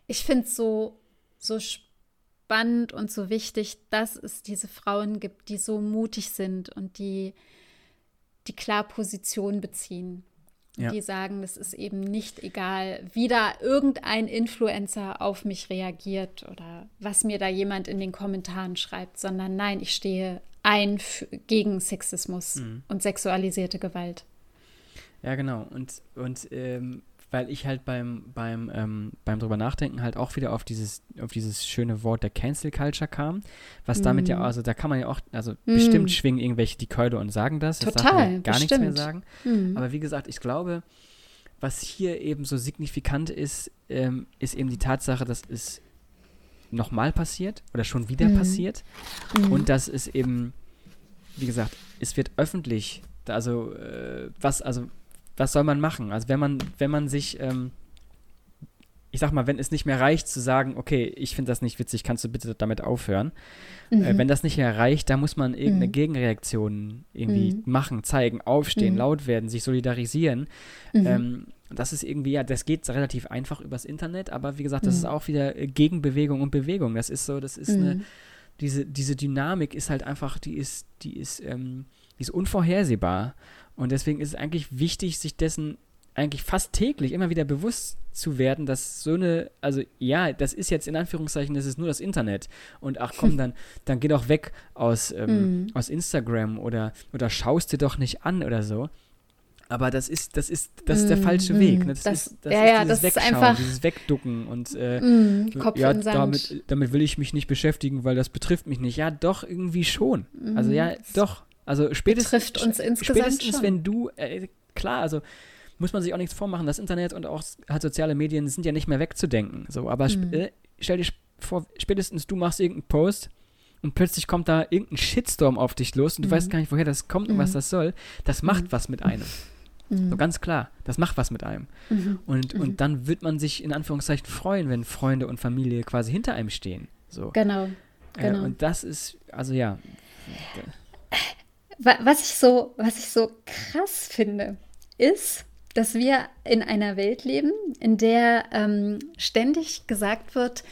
ich finde es so, so spannend und so wichtig, dass es diese Frauen gibt, die so mutig sind und die, die klar Position beziehen. Ja. die sagen, es ist eben nicht egal, wie da irgendein Influencer auf mich reagiert oder was mir da jemand in den Kommentaren schreibt, sondern nein, ich stehe ein gegen Sexismus mhm. und sexualisierte Gewalt. Ja, genau. Und, und ähm, weil ich halt beim, beim, ähm, beim drüber nachdenken halt auch wieder auf dieses, auf dieses schöne Wort der Cancel Culture kam, was mm. damit ja, mhm. also da kann man ja auch, also mm. bestimmt schwingen irgendwelche die Keule und sagen das. Total, das man gar bestimmt. nichts mehr sagen. Mm. Aber wie gesagt, ich glaube, was hier eben so signifikant ist, ähm, ist eben die Tatsache, dass es nochmal passiert oder schon wieder mhm. passiert mhm. und dass es eben, wie gesagt, es wird öffentlich, also äh, was, also was soll man machen? Also wenn man, wenn man sich, ähm, ich sag mal, wenn es nicht mehr reicht zu sagen, okay, ich finde das nicht witzig, kannst du bitte damit aufhören. Äh, mhm. Äh, wenn das nicht mehr reicht, da muss man irgendeine mhm. Gegenreaktion irgendwie mhm. machen, zeigen, aufstehen, mhm. laut werden, sich solidarisieren. Mhm. Ähm, das ist irgendwie, ja, das geht relativ einfach übers Internet, aber wie gesagt, das ist mhm. auch wieder äh, Gegenbewegung und Bewegung. Das ist so, das ist eine, diese, diese Dynamik ist halt einfach, die ist, die ist, ähm, die ist unvorhersehbar. Und deswegen ist es eigentlich wichtig, sich dessen eigentlich fast täglich immer wieder bewusst zu werden, dass so eine, also ja, das ist jetzt in Anführungszeichen, das ist nur das Internet. Und ach komm, dann, dann geh doch weg aus, ähm, mm. aus Instagram oder, oder schaust dir doch nicht an oder so. Aber das ist, das ist, das ist der mm, falsche mm, Weg. Ne? Das, das, ist, das ja, ist ja, dieses das Wegschauen, ist einfach, dieses Wegducken und äh, mm, Kopf ja, in Sand. Damit, damit will ich mich nicht beschäftigen, weil das betrifft mich nicht. Ja, doch, irgendwie schon. Also ja, doch. Also spätestens, betrifft uns insgesamt spätestens schon. wenn du, äh, klar, also muss man sich auch nichts vormachen. Das Internet und auch halt soziale Medien sind ja nicht mehr wegzudenken. So, aber mhm. äh, stell dir vor, spätestens du machst irgendeinen Post und plötzlich kommt da irgendein Shitstorm auf dich los und du mhm. weißt gar nicht, woher das kommt und was mhm. das soll. Das macht mhm. was mit einem. Mhm. So ganz klar, das macht was mit einem. Und, und dann wird man sich in Anführungszeichen freuen, wenn Freunde und Familie quasi hinter einem stehen. So. Genau. Äh, genau. Äh, und das ist, also ja was ich so, was ich so krass finde, ist, dass wir in einer Welt leben, in der ähm, ständig gesagt wird,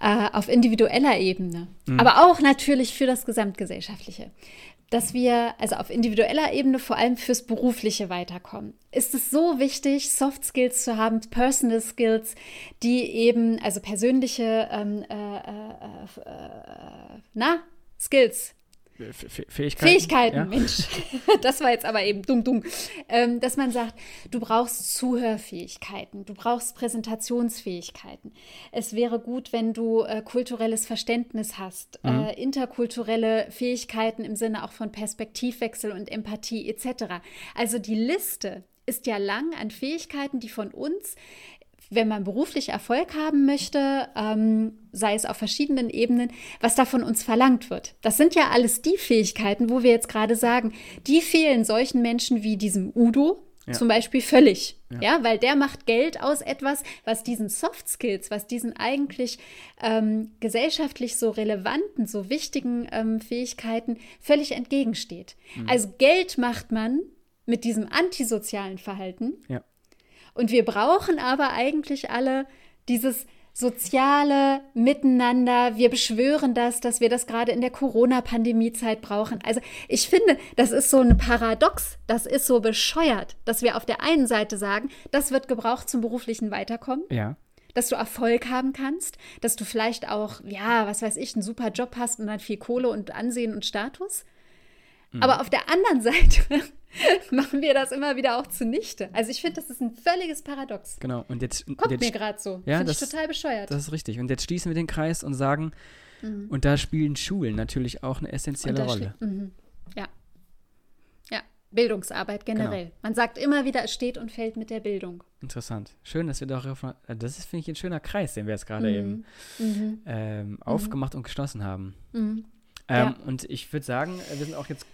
äh, auf individueller Ebene, mhm. aber auch natürlich für das Gesamtgesellschaftliche, dass wir also auf individueller Ebene vor allem fürs berufliche weiterkommen. Ist es so wichtig, Soft Skills zu haben, Personal Skills, die eben, also persönliche, ähm, äh, äh, äh na, Skills, Fähigkeiten. Fähigkeiten, ja. Mensch. Das war jetzt aber eben dumm, dumm. Ähm, dass man sagt, du brauchst Zuhörfähigkeiten, du brauchst Präsentationsfähigkeiten. Es wäre gut, wenn du äh, kulturelles Verständnis hast, mhm. äh, interkulturelle Fähigkeiten im Sinne auch von Perspektivwechsel und Empathie etc. Also die Liste ist ja lang an Fähigkeiten, die von uns wenn man beruflich Erfolg haben möchte, ähm, sei es auf verschiedenen Ebenen, was da von uns verlangt wird. Das sind ja alles die Fähigkeiten, wo wir jetzt gerade sagen, die fehlen solchen Menschen wie diesem Udo, ja. zum Beispiel völlig. Ja. ja. weil der macht Geld aus etwas, was diesen Soft Skills, was diesen eigentlich ähm, gesellschaftlich so relevanten, so wichtigen ähm, Fähigkeiten völlig entgegensteht. Mhm. Also Geld macht man mit diesem antisozialen Verhalten. Ja. Und wir brauchen aber eigentlich alle dieses soziale Miteinander. Wir beschwören das, dass wir das gerade in der Corona-Pandemie-Zeit brauchen. Also ich finde, das ist so ein Paradox, das ist so bescheuert, dass wir auf der einen Seite sagen, das wird gebraucht zum beruflichen Weiterkommen. Ja. Dass du Erfolg haben kannst, dass du vielleicht auch, ja, was weiß ich, einen super Job hast und dann viel Kohle und Ansehen und Status. Mhm. Aber auf der anderen Seite machen wir das immer wieder auch zunichte. Also ich finde, das ist ein völliges Paradox. Genau. Und jetzt kommt jetzt, mir gerade so. Ja, finde ich total bescheuert. Das ist richtig. Und jetzt schließen wir den Kreis und sagen, mhm. und da spielen Schulen natürlich auch eine essentielle Rolle. Mhm. Ja. Ja. Bildungsarbeit generell. Genau. Man sagt immer wieder, es steht und fällt mit der Bildung. Interessant. Schön, dass wir darüber. Das ist, finde ich, ein schöner Kreis, den wir jetzt gerade mhm. eben mhm. ähm, mhm. aufgemacht und geschlossen haben. Mhm. Ähm, ja. Und ich würde sagen, wir sind auch jetzt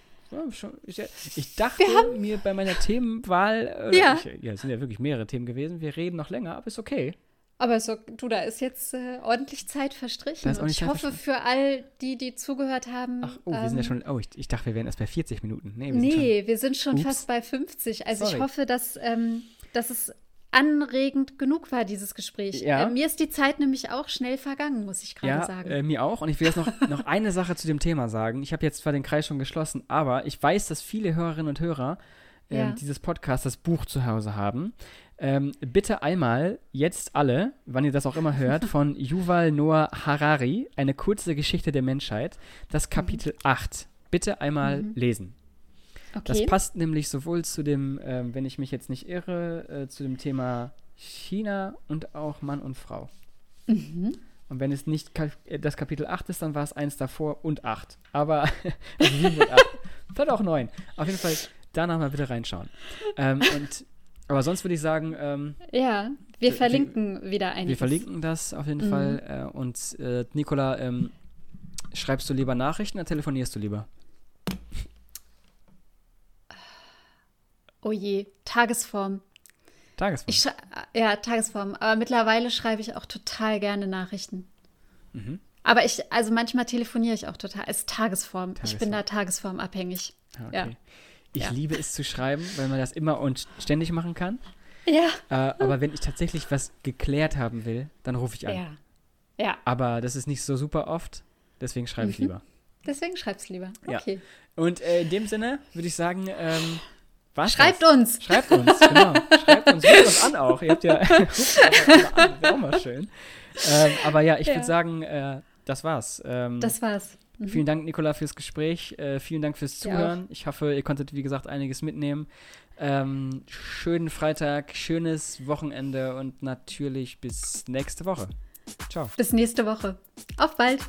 ich dachte mir bei meiner Themenwahl, äh, ja. Ich, ja, es sind ja wirklich mehrere Themen gewesen, wir reden noch länger, aber ist okay. Aber so, du, da ist jetzt äh, ordentlich Zeit verstrichen. Und ich Zeit hoffe für all die, die zugehört haben. Ach, oh, ähm, wir sind ja ähm, schon, oh, ich, ich, dachte, wir wären erst bei 40 Minuten. Nee, wir nee, sind schon, wir sind schon fast bei 50. Also Sorry. ich hoffe, dass, ähm, dass es anregend genug war, dieses Gespräch. Ja. Äh, mir ist die Zeit nämlich auch schnell vergangen, muss ich gerade ja, sagen. Äh, mir auch. Und ich will jetzt noch, noch eine Sache zu dem Thema sagen. Ich habe jetzt zwar den Kreis schon geschlossen, aber ich weiß, dass viele Hörerinnen und Hörer äh, ja. dieses Podcast das Buch zu Hause haben, ähm, bitte einmal, jetzt alle, wann ihr das auch immer hört, von Yuval Noah Harari, eine kurze Geschichte der Menschheit, das Kapitel mhm. 8. Bitte einmal mhm. lesen. Okay. Das passt nämlich sowohl zu dem, äh, wenn ich mich jetzt nicht irre, äh, zu dem Thema China und auch Mann und Frau. Mhm. Und wenn es nicht äh, das Kapitel 8 ist, dann war es eins davor und 8. Aber, also 7 und 8. Vielleicht auch 9. Auf jeden Fall danach mal bitte reinschauen. Ähm, und, aber sonst würde ich sagen. Ähm, ja, wir verlinken die, wieder einiges. Wir verlinken das auf jeden mhm. Fall. Äh, und äh, Nicola, ähm, schreibst du lieber Nachrichten oder telefonierst du lieber? Oh je, Tagesform. Tagesform. Ich ja, Tagesform. Aber mittlerweile schreibe ich auch total gerne Nachrichten. Mhm. Aber ich, also manchmal telefoniere ich auch total. Es ist Tagesform. Tagesform. Ich bin da tagesformabhängig. Okay. Ja. Ich ja. liebe es zu schreiben, weil man das immer und ständig machen kann. Ja. Äh, aber wenn ich tatsächlich was geklärt haben will, dann rufe ich an. Ja. Ja. Aber das ist nicht so super oft, deswegen schreibe ich mhm. lieber. Deswegen schreib's lieber. Okay. Ja. Und äh, in dem Sinne würde ich sagen, ähm, was Schreibt das? uns. Schreibt uns, genau. Schreibt uns. Ruft uns an auch. Ihr habt ja. wäre auch mal schön. Ähm, aber ja, ich ja. würde sagen, äh, das war's. Ähm, das war's. Mhm. Vielen Dank, Nicola, fürs Gespräch. Äh, vielen Dank fürs Zuhören. Ich hoffe, ihr konntet, wie gesagt, einiges mitnehmen. Ähm, schönen Freitag, schönes Wochenende und natürlich bis nächste Woche. Ciao. Bis nächste Woche. Auf bald.